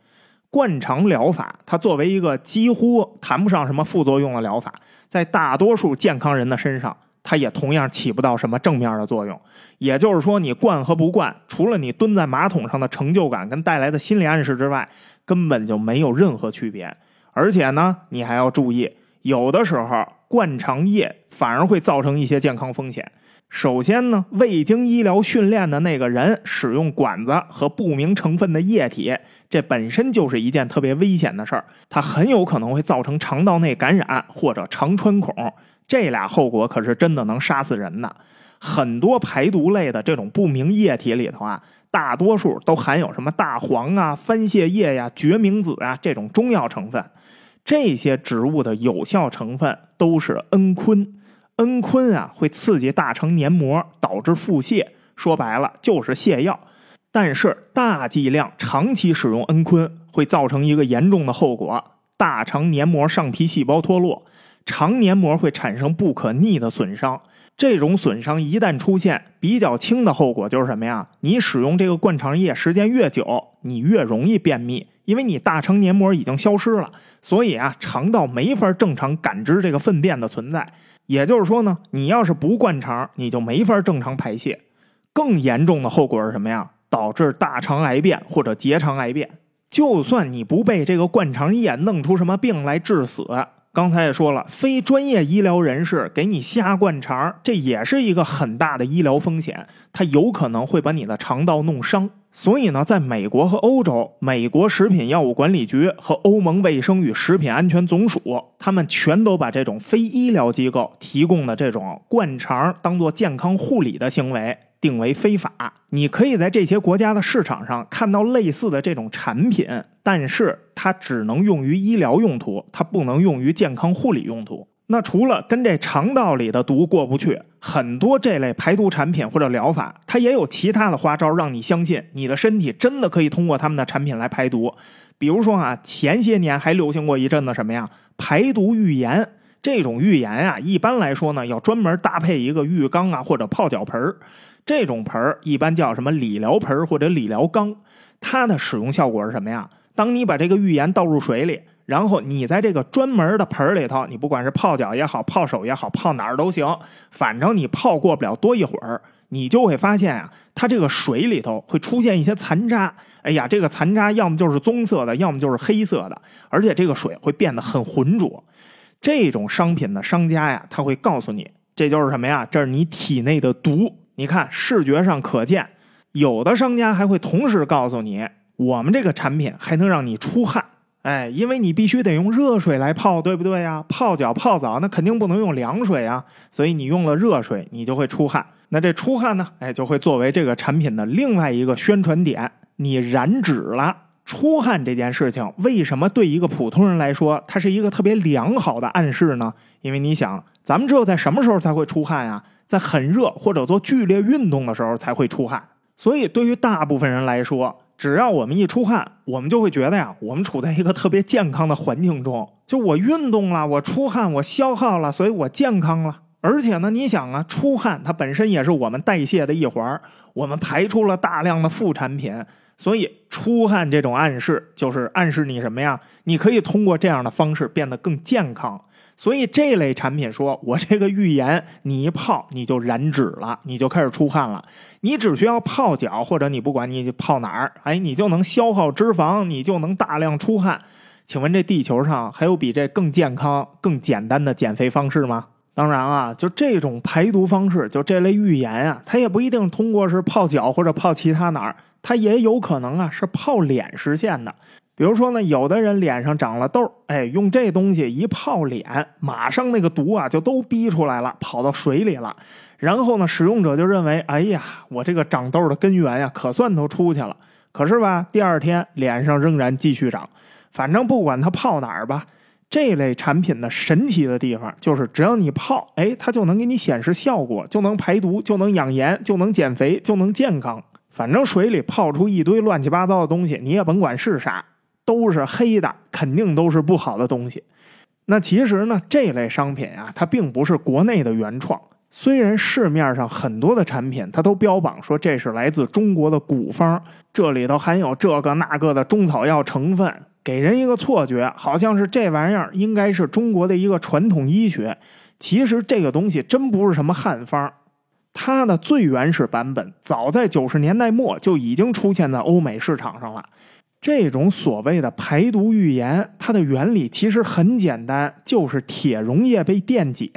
灌肠疗法它作为一个几乎谈不上什么副作用的疗法，在大多数健康人的身上，它也同样起不到什么正面的作用。也就是说，你灌和不灌，除了你蹲在马桶上的成就感跟带来的心理暗示之外，根本就没有任何区别。而且呢，你还要注意，有的时候。灌肠液反而会造成一些健康风险。首先呢，未经医疗训练的那个人使用管子和不明成分的液体，这本身就是一件特别危险的事儿。它很有可能会造成肠道内感染或者肠穿孔，这俩后果可是真的能杀死人的。很多排毒类的这种不明液体里头啊，大多数都含有什么大黄啊、番泻叶呀、决明子啊这种中药成分。这些植物的有效成分都是蒽醌，蒽醌啊会刺激大肠黏膜，导致腹泻。说白了就是泻药。但是大剂量长期使用蒽醌会造成一个严重的后果：大肠黏膜上皮细胞脱落，肠黏膜会产生不可逆的损伤。这种损伤一旦出现，比较轻的后果就是什么呀？你使用这个灌肠液时间越久，你越容易便秘。因为你大肠黏膜已经消失了，所以啊，肠道没法正常感知这个粪便的存在。也就是说呢，你要是不灌肠，你就没法正常排泄。更严重的后果是什么呀？导致大肠癌变或者结肠癌变。就算你不被这个灌肠液弄出什么病来致死，刚才也说了，非专业医疗人士给你瞎灌肠，这也是一个很大的医疗风险，它有可能会把你的肠道弄伤。所以呢，在美国和欧洲，美国食品药物管理局和欧盟卫生与食品安全总署，他们全都把这种非医疗机构提供的这种灌肠当做健康护理的行为定为非法。你可以在这些国家的市场上看到类似的这种产品，但是它只能用于医疗用途，它不能用于健康护理用途。那除了跟这肠道里的毒过不去，很多这类排毒产品或者疗法，它也有其他的花招，让你相信你的身体真的可以通过他们的产品来排毒。比如说啊，前些年还流行过一阵子什么呀？排毒浴盐。这种浴盐啊，一般来说呢，要专门搭配一个浴缸啊或者泡脚盆这种盆一般叫什么理疗盆或者理疗缸。它的使用效果是什么呀？当你把这个浴盐倒入水里。然后你在这个专门的盆里头，你不管是泡脚也好，泡手也好，泡哪儿都行，反正你泡过不了多一会儿，你就会发现啊，它这个水里头会出现一些残渣。哎呀，这个残渣要么就是棕色的，要么就是黑色的，而且这个水会变得很浑浊。这种商品的商家呀，他会告诉你，这就是什么呀？这是你体内的毒。你看视觉上可见，有的商家还会同时告诉你，我们这个产品还能让你出汗。哎，因为你必须得用热水来泡，对不对呀？泡脚泡澡那肯定不能用凉水啊，所以你用了热水，你就会出汗。那这出汗呢，哎，就会作为这个产品的另外一个宣传点，你燃脂了。出汗这件事情，为什么对一个普通人来说，它是一个特别良好的暗示呢？因为你想，咱们只有在什么时候才会出汗呀？在很热或者做剧烈运动的时候才会出汗。所以对于大部分人来说，只要我们一出汗，我们就会觉得呀，我们处在一个特别健康的环境中。就我运动了，我出汗，我消耗了，所以我健康了。而且呢，你想啊，出汗它本身也是我们代谢的一环，我们排出了大量的副产品，所以出汗这种暗示就是暗示你什么呀？你可以通过这样的方式变得更健康。所以这类产品说，我这个浴盐你一泡你就燃脂了，你就开始出汗了。你只需要泡脚，或者你不管你泡哪儿，哎，你就能消耗脂肪，你就能大量出汗。请问这地球上还有比这更健康、更简单的减肥方式吗？当然啊，就这种排毒方式，就这类浴盐啊，它也不一定通过是泡脚或者泡其他哪儿，它也有可能啊是泡脸实现的。比如说呢，有的人脸上长了痘，哎，用这东西一泡脸，马上那个毒啊就都逼出来了，跑到水里了。然后呢，使用者就认为，哎呀，我这个长痘的根源呀，可算都出去了。可是吧，第二天脸上仍然继续长。反正不管它泡哪儿吧，这类产品的神奇的地方就是，只要你泡，哎，它就能给你显示效果，就能排毒，就能养颜，就能减肥，就能健康。反正水里泡出一堆乱七八糟的东西，你也甭管是啥。都是黑的，肯定都是不好的东西。那其实呢，这类商品啊，它并不是国内的原创。虽然市面上很多的产品，它都标榜说这是来自中国的古方，这里头含有这个那个的中草药成分，给人一个错觉，好像是这玩意儿应该是中国的一个传统医学。其实这个东西真不是什么汉方，它的最原始版本早在九十年代末就已经出现在欧美市场上了。这种所谓的排毒浴盐，它的原理其实很简单，就是铁溶液被电解。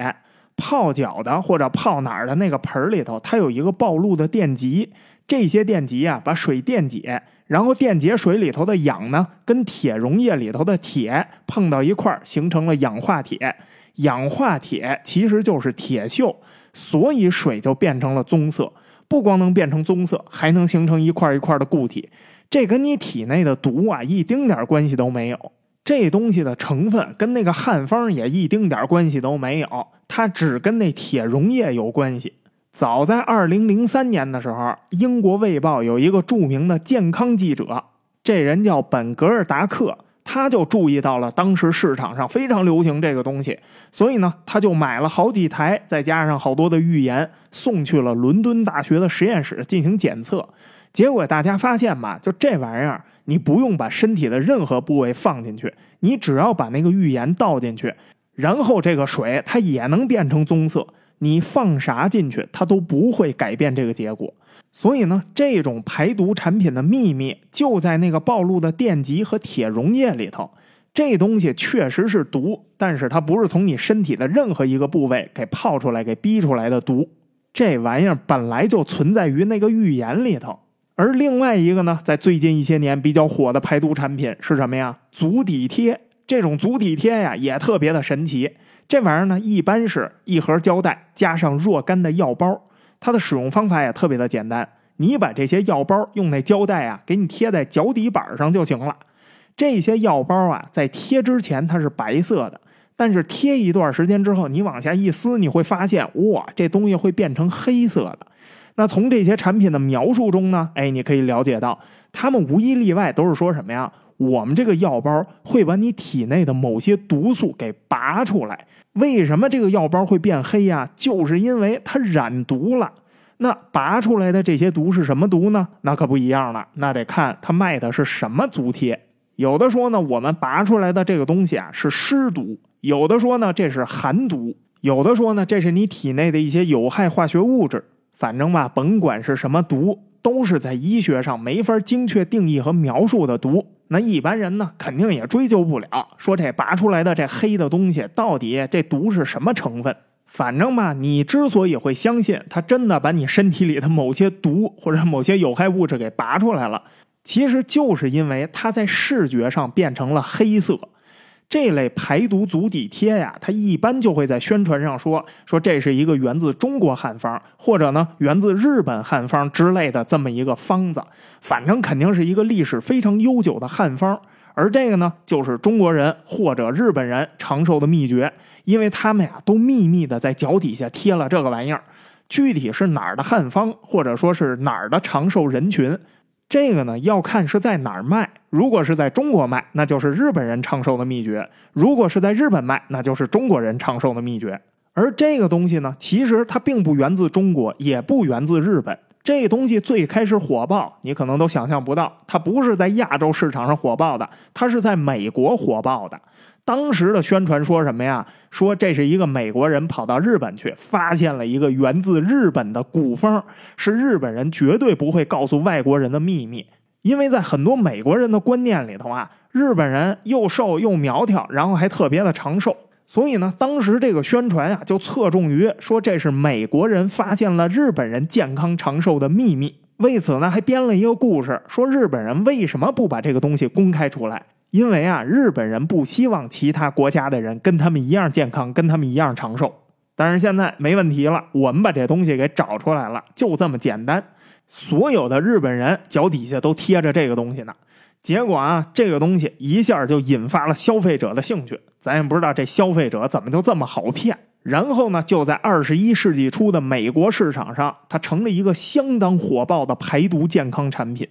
泡脚的或者泡哪儿的那个盆里头，它有一个暴露的电极，这些电极啊把水电解，然后电解水里头的氧呢，跟铁溶液里头的铁碰到一块儿，形成了氧化铁。氧化铁其实就是铁锈，所以水就变成了棕色。不光能变成棕色，还能形成一块一块的固体。这跟你体内的毒啊一丁点关系都没有，这东西的成分跟那个汉方也一丁点关系都没有，它只跟那铁溶液有关系。早在二零零三年的时候，英国卫报有一个著名的健康记者，这人叫本格尔达克，他就注意到了当时市场上非常流行这个东西，所以呢，他就买了好几台，再加上好多的预言，送去了伦敦大学的实验室进行检测。结果大家发现吧，就这玩意儿，你不用把身体的任何部位放进去，你只要把那个浴盐倒进去，然后这个水它也能变成棕色。你放啥进去，它都不会改变这个结果。所以呢，这种排毒产品的秘密就在那个暴露的电极和铁溶液里头。这东西确实是毒，但是它不是从你身体的任何一个部位给泡出来、给逼出来的毒。这玩意儿本来就存在于那个浴盐里头。而另外一个呢，在最近一些年比较火的排毒产品是什么呀？足底贴。这种足底贴呀，也特别的神奇。这玩意儿呢，一般是一盒胶带加上若干的药包。它的使用方法也特别的简单，你把这些药包用那胶带啊，给你贴在脚底板上就行了。这些药包啊，在贴之前它是白色的，但是贴一段时间之后，你往下一撕，你会发现，哇，这东西会变成黑色的。那从这些产品的描述中呢，哎，你可以了解到，他们无一例外都是说什么呀？我们这个药包会把你体内的某些毒素给拔出来。为什么这个药包会变黑呀？就是因为它染毒了。那拔出来的这些毒是什么毒呢？那可不一样了，那得看它卖的是什么足贴。有的说呢，我们拔出来的这个东西啊是湿毒；有的说呢，这是寒毒；有的说呢，这是你体内的一些有害化学物质。反正吧，甭管是什么毒，都是在医学上没法精确定义和描述的毒。那一般人呢，肯定也追究不了，说这拔出来的这黑的东西到底这毒是什么成分？反正吧，你之所以会相信他真的把你身体里的某些毒或者某些有害物质给拔出来了，其实就是因为它在视觉上变成了黑色。这类排毒足底贴呀，它一般就会在宣传上说说这是一个源自中国汉方，或者呢源自日本汉方之类的这么一个方子，反正肯定是一个历史非常悠久的汉方。而这个呢，就是中国人或者日本人长寿的秘诀，因为他们呀都秘密的在脚底下贴了这个玩意儿。具体是哪儿的汉方，或者说是哪儿的长寿人群，这个呢要看是在哪儿卖。如果是在中国卖，那就是日本人长寿的秘诀；如果是在日本卖，那就是中国人长寿的秘诀。而这个东西呢，其实它并不源自中国，也不源自日本。这东西最开始火爆，你可能都想象不到，它不是在亚洲市场上火爆的，它是在美国火爆的。当时的宣传说什么呀？说这是一个美国人跑到日本去，发现了一个源自日本的古方，是日本人绝对不会告诉外国人的秘密。因为在很多美国人的观念里头啊，日本人又瘦又苗条，然后还特别的长寿。所以呢，当时这个宣传呀，就侧重于说这是美国人发现了日本人健康长寿的秘密。为此呢，还编了一个故事，说日本人为什么不把这个东西公开出来？因为啊，日本人不希望其他国家的人跟他们一样健康，跟他们一样长寿。但是现在没问题了，我们把这东西给找出来了，就这么简单。所有的日本人脚底下都贴着这个东西呢。结果啊，这个东西一下就引发了消费者的兴趣。咱也不知道这消费者怎么就这么好骗。然后呢，就在二十一世纪初的美国市场上，它成了一个相当火爆的排毒健康产品。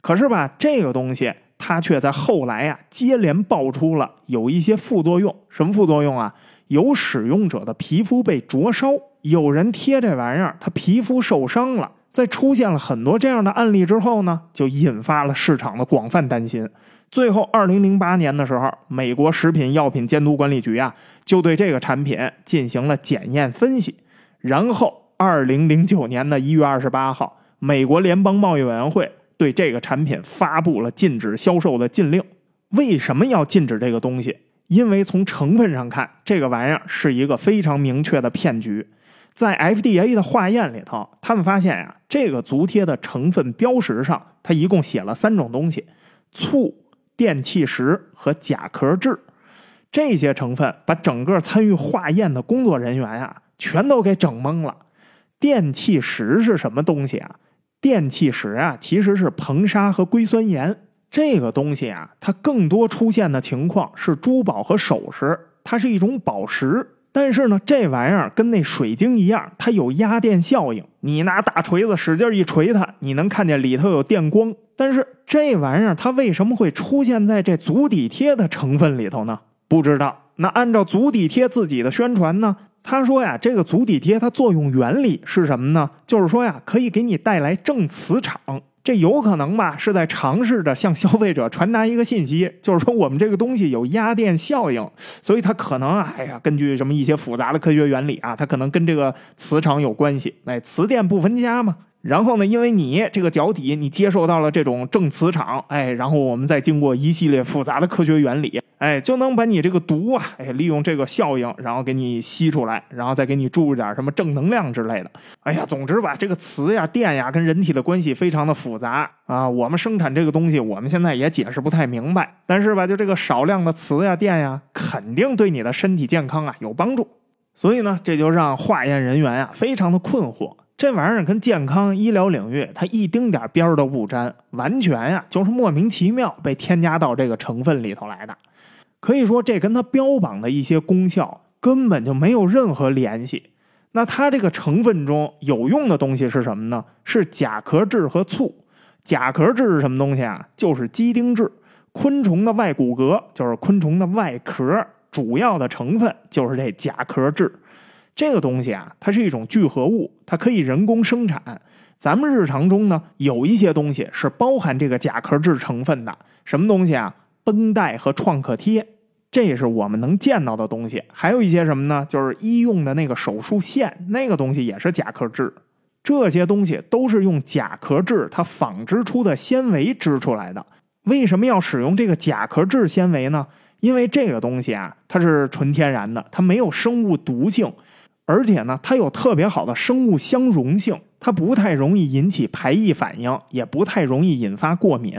可是吧，这个东西它却在后来呀接连爆出了有一些副作用。什么副作用啊？有使用者的皮肤被灼烧，有人贴这玩意儿，他皮肤受伤了。在出现了很多这样的案例之后呢，就引发了市场的广泛担心。最后，二零零八年的时候，美国食品药品监督管理局啊，就对这个产品进行了检验分析。然后，二零零九年的一月二十八号，美国联邦贸易委员会对这个产品发布了禁止销售的禁令。为什么要禁止这个东西？因为从成分上看，这个玩意儿是一个非常明确的骗局。在 FDA 的化验里头，他们发现呀，这个足贴的成分标识上，它一共写了三种东西：醋、电气石和甲壳质。这些成分把整个参与化验的工作人员呀，全都给整懵了。电气石是什么东西啊？电气石啊，其实是硼砂和硅酸盐。这个东西啊，它更多出现的情况是珠宝和首饰，它是一种宝石。但是呢，这玩意儿跟那水晶一样，它有压电效应。你拿大锤子使劲一锤它，你能看见里头有电光。但是这玩意儿它为什么会出现在这足底贴的成分里头呢？不知道。那按照足底贴自己的宣传呢，他说呀，这个足底贴它作用原理是什么呢？就是说呀，可以给你带来正磁场。这有可能吧？是在尝试着向消费者传达一个信息，就是说我们这个东西有压电效应，所以它可能啊，哎呀，根据什么一些复杂的科学原理啊，它可能跟这个磁场有关系。哎，磁电不分家嘛。然后呢，因为你这个脚底你接受到了这种正磁场，哎，然后我们再经过一系列复杂的科学原理。哎，就能把你这个毒啊，哎，利用这个效应，然后给你吸出来，然后再给你注入点什么正能量之类的。哎呀，总之吧，这个磁呀、电呀，跟人体的关系非常的复杂啊。我们生产这个东西，我们现在也解释不太明白。但是吧，就这个少量的磁呀、电呀，肯定对你的身体健康啊有帮助。所以呢，这就让化验人员啊非常的困惑。这玩意儿跟健康医疗领域它一丁点边儿都不沾，完全呀就是莫名其妙被添加到这个成分里头来的。可以说，这跟它标榜的一些功效根本就没有任何联系。那它这个成分中有用的东西是什么呢？是甲壳质和醋。甲壳质是什么东西啊？就是基丁质，昆虫的外骨骼就是昆虫的外壳，主要的成分就是这甲壳质。这个东西啊，它是一种聚合物，它可以人工生产。咱们日常中呢，有一些东西是包含这个甲壳质成分的，什么东西啊？绷带和创可贴，这是我们能见到的东西。还有一些什么呢？就是医用的那个手术线，那个东西也是甲壳质。这些东西都是用甲壳质它纺织出的纤维织出来的。为什么要使用这个甲壳质纤维呢？因为这个东西啊，它是纯天然的，它没有生物毒性，而且呢，它有特别好的生物相容性，它不太容易引起排异反应，也不太容易引发过敏。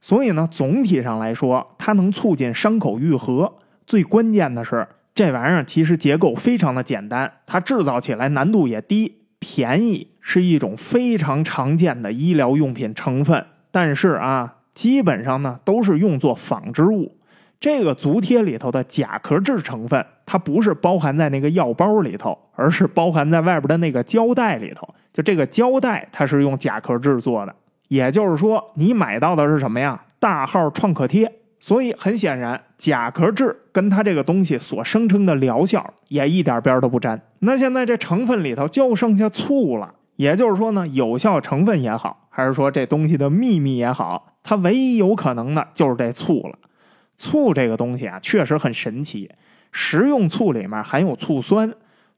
所以呢，总体上来说，它能促进伤口愈合。最关键的是，这玩意儿其实结构非常的简单，它制造起来难度也低，便宜，是一种非常常见的医疗用品成分。但是啊。基本上呢都是用作仿制物，这个足贴里头的甲壳质成分，它不是包含在那个药包里头，而是包含在外边的那个胶带里头。就这个胶带，它是用甲壳质做的，也就是说，你买到的是什么呀？大号创可贴。所以很显然，甲壳质跟它这个东西所声称的疗效也一点边都不沾。那现在这成分里头就剩下醋了。也就是说呢，有效成分也好，还是说这东西的秘密也好，它唯一有可能的就是这醋了。醋这个东西啊，确实很神奇。食用醋里面含有醋酸，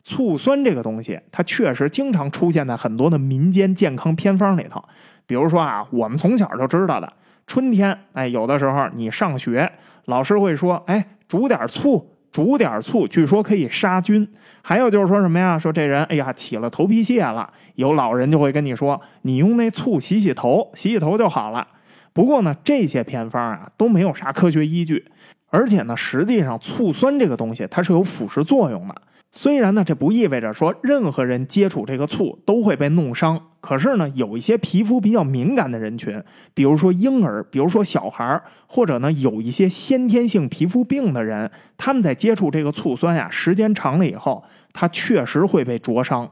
醋酸这个东西，它确实经常出现在很多的民间健康偏方里头。比如说啊，我们从小就知道的，春天，哎，有的时候你上学，老师会说，哎，煮点醋。煮点醋，据说可以杀菌。还有就是说什么呀？说这人哎呀起了头皮屑了，有老人就会跟你说，你用那醋洗洗头，洗洗头就好了。不过呢，这些偏方啊都没有啥科学依据，而且呢，实际上醋酸这个东西它是有腐蚀作用的。虽然呢，这不意味着说任何人接触这个醋都会被弄伤，可是呢，有一些皮肤比较敏感的人群，比如说婴儿，比如说小孩或者呢有一些先天性皮肤病的人，他们在接触这个醋酸呀，时间长了以后，它确实会被灼伤。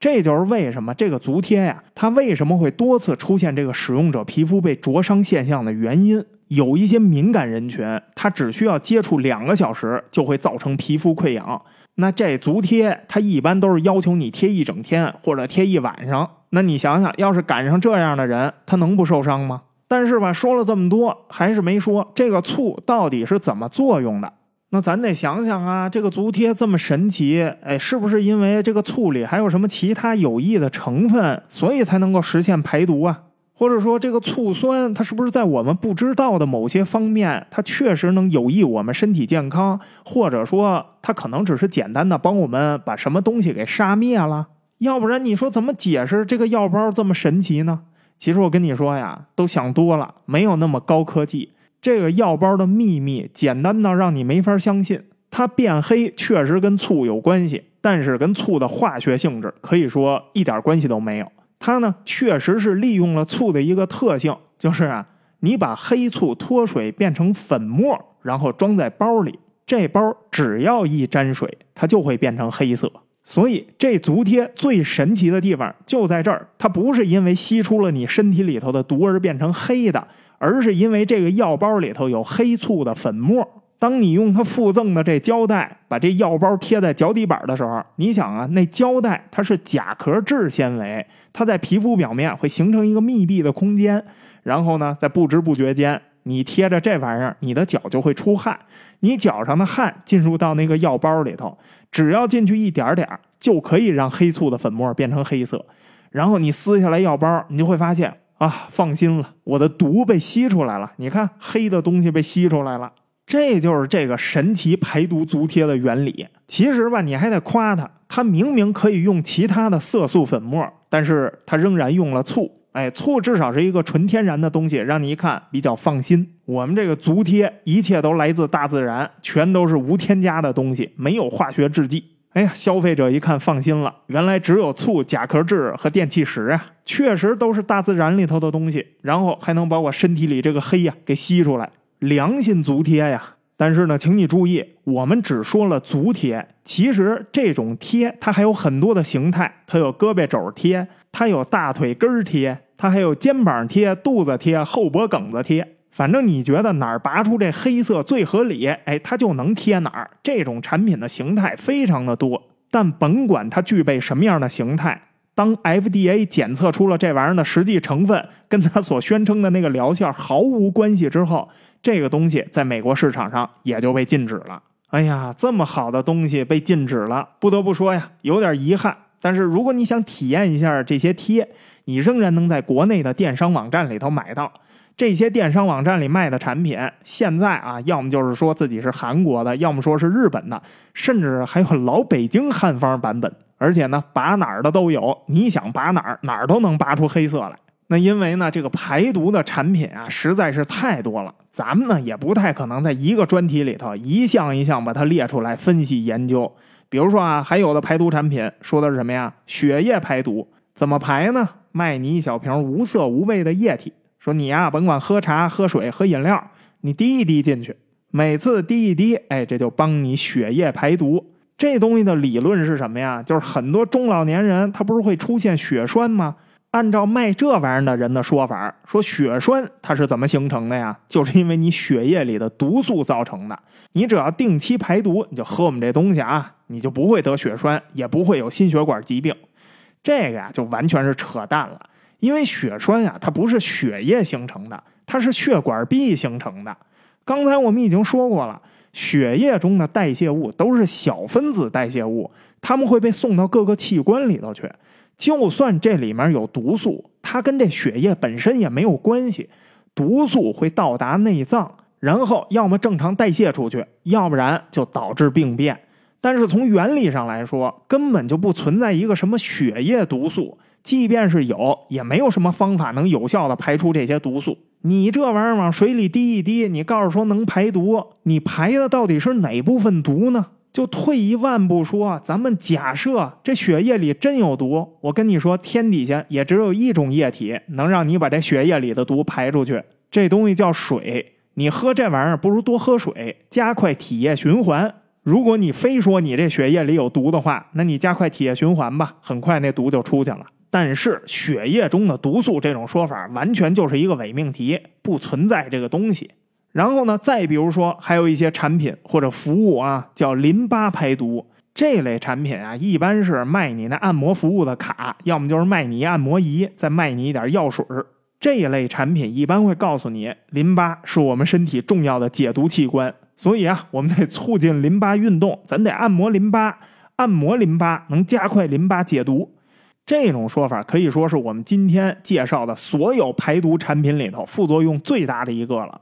这就是为什么这个足贴呀，它为什么会多次出现这个使用者皮肤被灼伤现象的原因。有一些敏感人群，他只需要接触两个小时就会造成皮肤溃疡。那这足贴，它一般都是要求你贴一整天或者贴一晚上。那你想想，要是赶上这样的人，他能不受伤吗？但是吧，说了这么多，还是没说这个醋到底是怎么作用的。那咱得想想啊，这个足贴这么神奇，哎，是不是因为这个醋里还有什么其他有益的成分，所以才能够实现排毒啊？或者说，这个醋酸它是不是在我们不知道的某些方面，它确实能有益我们身体健康？或者说，它可能只是简单的帮我们把什么东西给杀灭了？要不然，你说怎么解释这个药包这么神奇呢？其实我跟你说呀，都想多了，没有那么高科技。这个药包的秘密简单到让你没法相信。它变黑确实跟醋有关系，但是跟醋的化学性质可以说一点关系都没有。它呢，确实是利用了醋的一个特性，就是啊，你把黑醋脱水变成粉末，然后装在包里，这包只要一沾水，它就会变成黑色。所以这足贴最神奇的地方就在这儿，它不是因为吸出了你身体里头的毒而变成黑的，而是因为这个药包里头有黑醋的粉末。当你用它附赠的这胶带把这药包贴在脚底板的时候，你想啊，那胶带它是甲壳质纤维，它在皮肤表面会形成一个密闭的空间，然后呢，在不知不觉间，你贴着这玩意儿，你的脚就会出汗，你脚上的汗进入到那个药包里头，只要进去一点点就可以让黑醋的粉末变成黑色，然后你撕下来药包，你就会发现啊，放心了，我的毒被吸出来了，你看黑的东西被吸出来了。这就是这个神奇排毒足贴的原理。其实吧，你还得夸它，它明明可以用其他的色素粉末，但是它仍然用了醋。哎，醋至少是一个纯天然的东西，让你一看比较放心。我们这个足贴，一切都来自大自然，全都是无添加的东西，没有化学制剂。哎呀，消费者一看放心了，原来只有醋、甲壳质和电气石啊，确实都是大自然里头的东西，然后还能把我身体里这个黑呀给吸出来。良心足贴呀！但是呢，请你注意，我们只说了足贴，其实这种贴它还有很多的形态，它有胳膊肘贴，它有大腿根贴，它还有肩膀贴、肚子贴、后脖梗子贴。反正你觉得哪儿拔出这黑色最合理，哎，它就能贴哪儿。这种产品的形态非常的多，但甭管它具备什么样的形态。当 FDA 检测出了这玩意儿的实际成分跟它所宣称的那个疗效毫无关系之后，这个东西在美国市场上也就被禁止了。哎呀，这么好的东西被禁止了，不得不说呀，有点遗憾。但是如果你想体验一下这些贴，你仍然能在国内的电商网站里头买到。这些电商网站里卖的产品，现在啊，要么就是说自己是韩国的，要么说是日本的，甚至还有老北京汉方版本。而且呢，拔哪儿的都有，你想拔哪儿，哪儿都能拔出黑色来。那因为呢，这个排毒的产品啊，实在是太多了，咱们呢也不太可能在一个专题里头一项一项把它列出来分析研究。比如说啊，还有的排毒产品说的是什么呀？血液排毒怎么排呢？卖你一小瓶无色无味的液体，说你呀，甭管喝茶、喝水、喝饮料，你滴一滴进去，每次滴一滴，哎，这就帮你血液排毒。这东西的理论是什么呀？就是很多中老年人他不是会出现血栓吗？按照卖这玩意儿的人的说法，说血栓它是怎么形成的呀？就是因为你血液里的毒素造成的。你只要定期排毒，你就喝我们这东西啊，你就不会得血栓，也不会有心血管疾病。这个呀，就完全是扯淡了。因为血栓呀，它不是血液形成的，它是血管壁形成的。刚才我们已经说过了，血液中的代谢物都是小分子代谢物，它们会被送到各个器官里头去。就算这里面有毒素，它跟这血液本身也没有关系。毒素会到达内脏，然后要么正常代谢出去，要不然就导致病变。但是从原理上来说，根本就不存在一个什么血液毒素。即便是有，也没有什么方法能有效的排出这些毒素。你这玩意儿往水里滴一滴，你告诉说能排毒，你排的到底是哪部分毒呢？就退一万步说，咱们假设这血液里真有毒，我跟你说，天底下也只有一种液体能让你把这血液里的毒排出去，这东西叫水。你喝这玩意儿不如多喝水，加快体液循环。如果你非说你这血液里有毒的话，那你加快体液循环吧，很快那毒就出去了。但是血液中的毒素这种说法完全就是一个伪命题，不存在这个东西。然后呢，再比如说，还有一些产品或者服务啊，叫淋巴排毒这类产品啊，一般是卖你那按摩服务的卡，要么就是卖你按摩仪，再卖你一点药水这一类产品一般会告诉你，淋巴是我们身体重要的解毒器官，所以啊，我们得促进淋巴运动，咱得按摩淋巴，按摩淋巴能加快淋巴解毒。这种说法可以说是我们今天介绍的所有排毒产品里头副作用最大的一个了。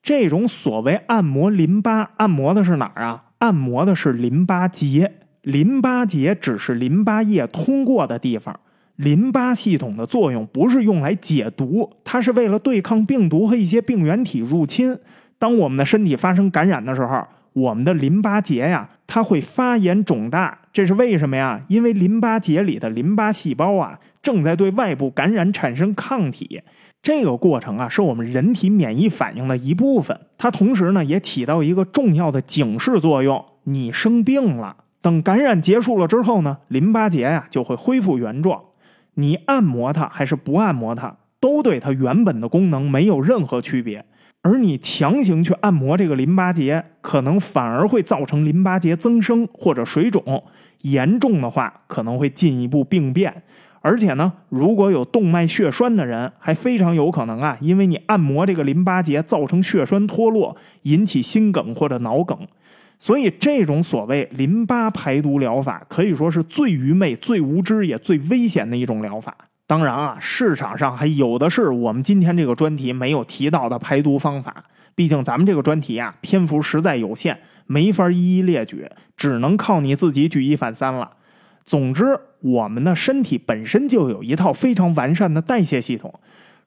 这种所谓按摩淋巴，按摩的是哪儿啊？按摩的是淋巴结。淋巴结只是淋巴液通过的地方。淋巴系统的作用不是用来解毒，它是为了对抗病毒和一些病原体入侵。当我们的身体发生感染的时候，我们的淋巴结呀，它会发炎肿大。这是为什么呀？因为淋巴结里的淋巴细胞啊，正在对外部感染产生抗体。这个过程啊，是我们人体免疫反应的一部分。它同时呢，也起到一个重要的警示作用。你生病了，等感染结束了之后呢，淋巴结呀就会恢复原状。你按摩它还是不按摩它，都对它原本的功能没有任何区别。而你强行去按摩这个淋巴结，可能反而会造成淋巴结增生或者水肿，严重的话可能会进一步病变。而且呢，如果有动脉血栓的人，还非常有可能啊，因为你按摩这个淋巴结，造成血栓脱落，引起心梗或者脑梗。所以，这种所谓淋巴排毒疗法，可以说是最愚昧、最无知也最危险的一种疗法。当然啊，市场上还有的是我们今天这个专题没有提到的排毒方法。毕竟咱们这个专题啊，篇幅实在有限，没法一一列举，只能靠你自己举一反三了。总之，我们的身体本身就有一套非常完善的代谢系统。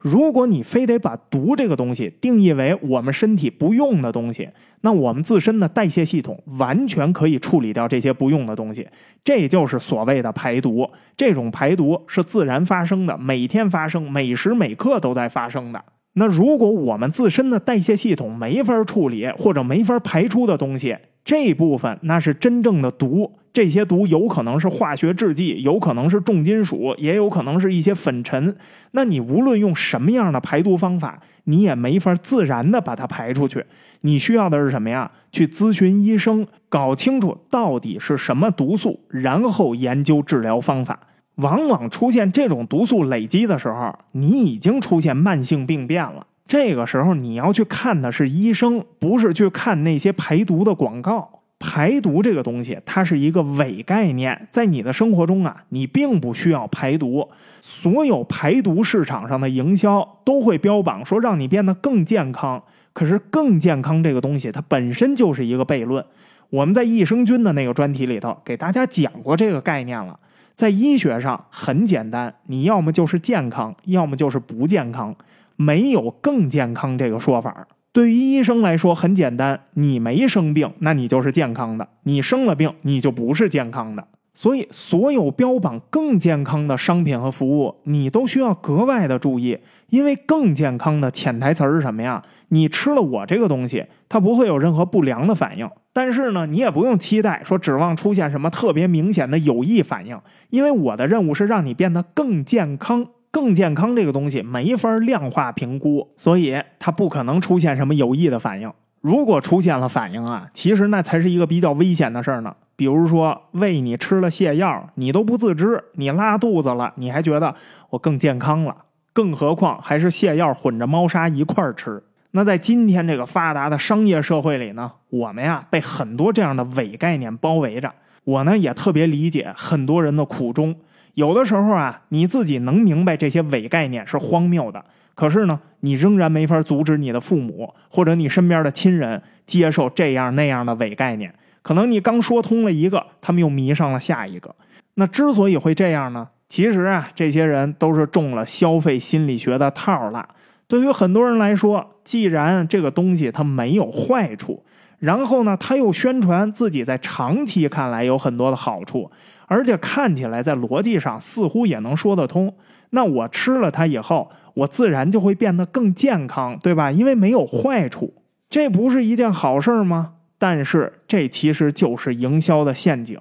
如果你非得把毒这个东西定义为我们身体不用的东西，那我们自身的代谢系统完全可以处理掉这些不用的东西。这就是所谓的排毒。这种排毒是自然发生的，每天发生，每时每刻都在发生的。那如果我们自身的代谢系统没法处理或者没法排出的东西，这部分那是真正的毒。这些毒有可能是化学制剂，有可能是重金属，也有可能是一些粉尘。那你无论用什么样的排毒方法，你也没法自然的把它排出去。你需要的是什么呀？去咨询医生，搞清楚到底是什么毒素，然后研究治疗方法。往往出现这种毒素累积的时候，你已经出现慢性病变了。这个时候你要去看的是医生，不是去看那些排毒的广告。排毒这个东西，它是一个伪概念，在你的生活中啊，你并不需要排毒。所有排毒市场上的营销都会标榜说让你变得更健康，可是更健康这个东西，它本身就是一个悖论。我们在益生菌的那个专题里头给大家讲过这个概念了。在医学上很简单，你要么就是健康，要么就是不健康，没有更健康这个说法。对于医生来说很简单，你没生病，那你就是健康的；你生了病，你就不是健康的。所以，所有标榜更健康的商品和服务，你都需要格外的注意，因为更健康的潜台词是什么呀？你吃了我这个东西，它不会有任何不良的反应。但是呢，你也不用期待说指望出现什么特别明显的有益反应，因为我的任务是让你变得更健康。更健康这个东西没法量化评估，所以它不可能出现什么有益的反应。如果出现了反应啊，其实那才是一个比较危险的事儿呢。比如说喂你吃了泻药，你都不自知，你拉肚子了，你还觉得我更健康了。更何况还是泻药混着猫砂一块儿吃。那在今天这个发达的商业社会里呢，我们呀被很多这样的伪概念包围着。我呢也特别理解很多人的苦衷。有的时候啊，你自己能明白这些伪概念是荒谬的，可是呢，你仍然没法阻止你的父母或者你身边的亲人接受这样那样的伪概念。可能你刚说通了一个，他们又迷上了下一个。那之所以会这样呢，其实啊，这些人都是中了消费心理学的套了。对于很多人来说，既然这个东西它没有坏处，然后呢，他又宣传自己在长期看来有很多的好处。而且看起来在逻辑上似乎也能说得通，那我吃了它以后，我自然就会变得更健康，对吧？因为没有坏处，这不是一件好事吗？但是这其实就是营销的陷阱。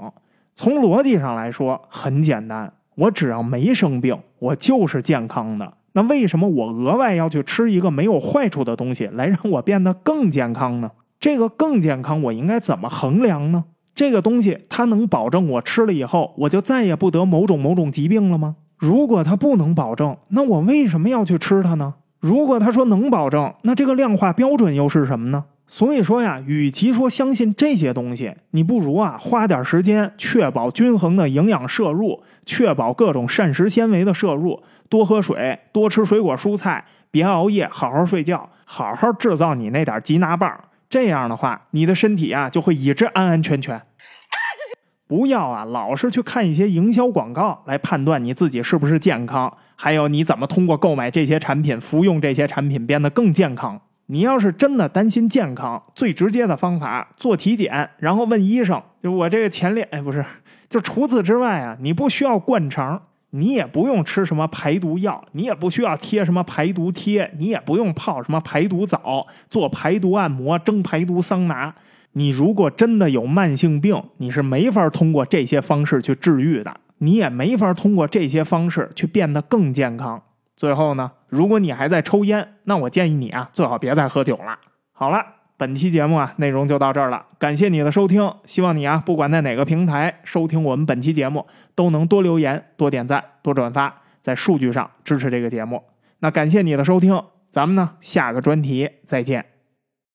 从逻辑上来说很简单，我只要没生病，我就是健康的。那为什么我额外要去吃一个没有坏处的东西，来让我变得更健康呢？这个更健康，我应该怎么衡量呢？这个东西它能保证我吃了以后我就再也不得某种某种疾病了吗？如果它不能保证，那我为什么要去吃它呢？如果他说能保证，那这个量化标准又是什么呢？所以说呀，与其说相信这些东西，你不如啊花点时间确保均衡的营养摄入，确保各种膳食纤维的摄入，多喝水，多吃水果蔬菜，别熬夜，好好睡觉，好好制造你那点吉拿棒。这样的话，你的身体啊就会一直安安全全。不要啊，老是去看一些营销广告来判断你自己是不是健康，还有你怎么通过购买这些产品、服用这些产品变得更健康。你要是真的担心健康，最直接的方法做体检，然后问医生，就我这个前列，哎，不是，就除此之外啊，你不需要灌肠，你也不用吃什么排毒药，你也不需要贴什么排毒贴，你也不用泡什么排毒澡、做排毒按摩、蒸排毒桑拿。你如果真的有慢性病，你是没法通过这些方式去治愈的，你也没法通过这些方式去变得更健康。最后呢，如果你还在抽烟，那我建议你啊，最好别再喝酒了。好了，本期节目啊，内容就到这儿了，感谢你的收听。希望你啊，不管在哪个平台收听我们本期节目，都能多留言、多点赞、多转发，在数据上支持这个节目。那感谢你的收听，咱们呢下个专题再见。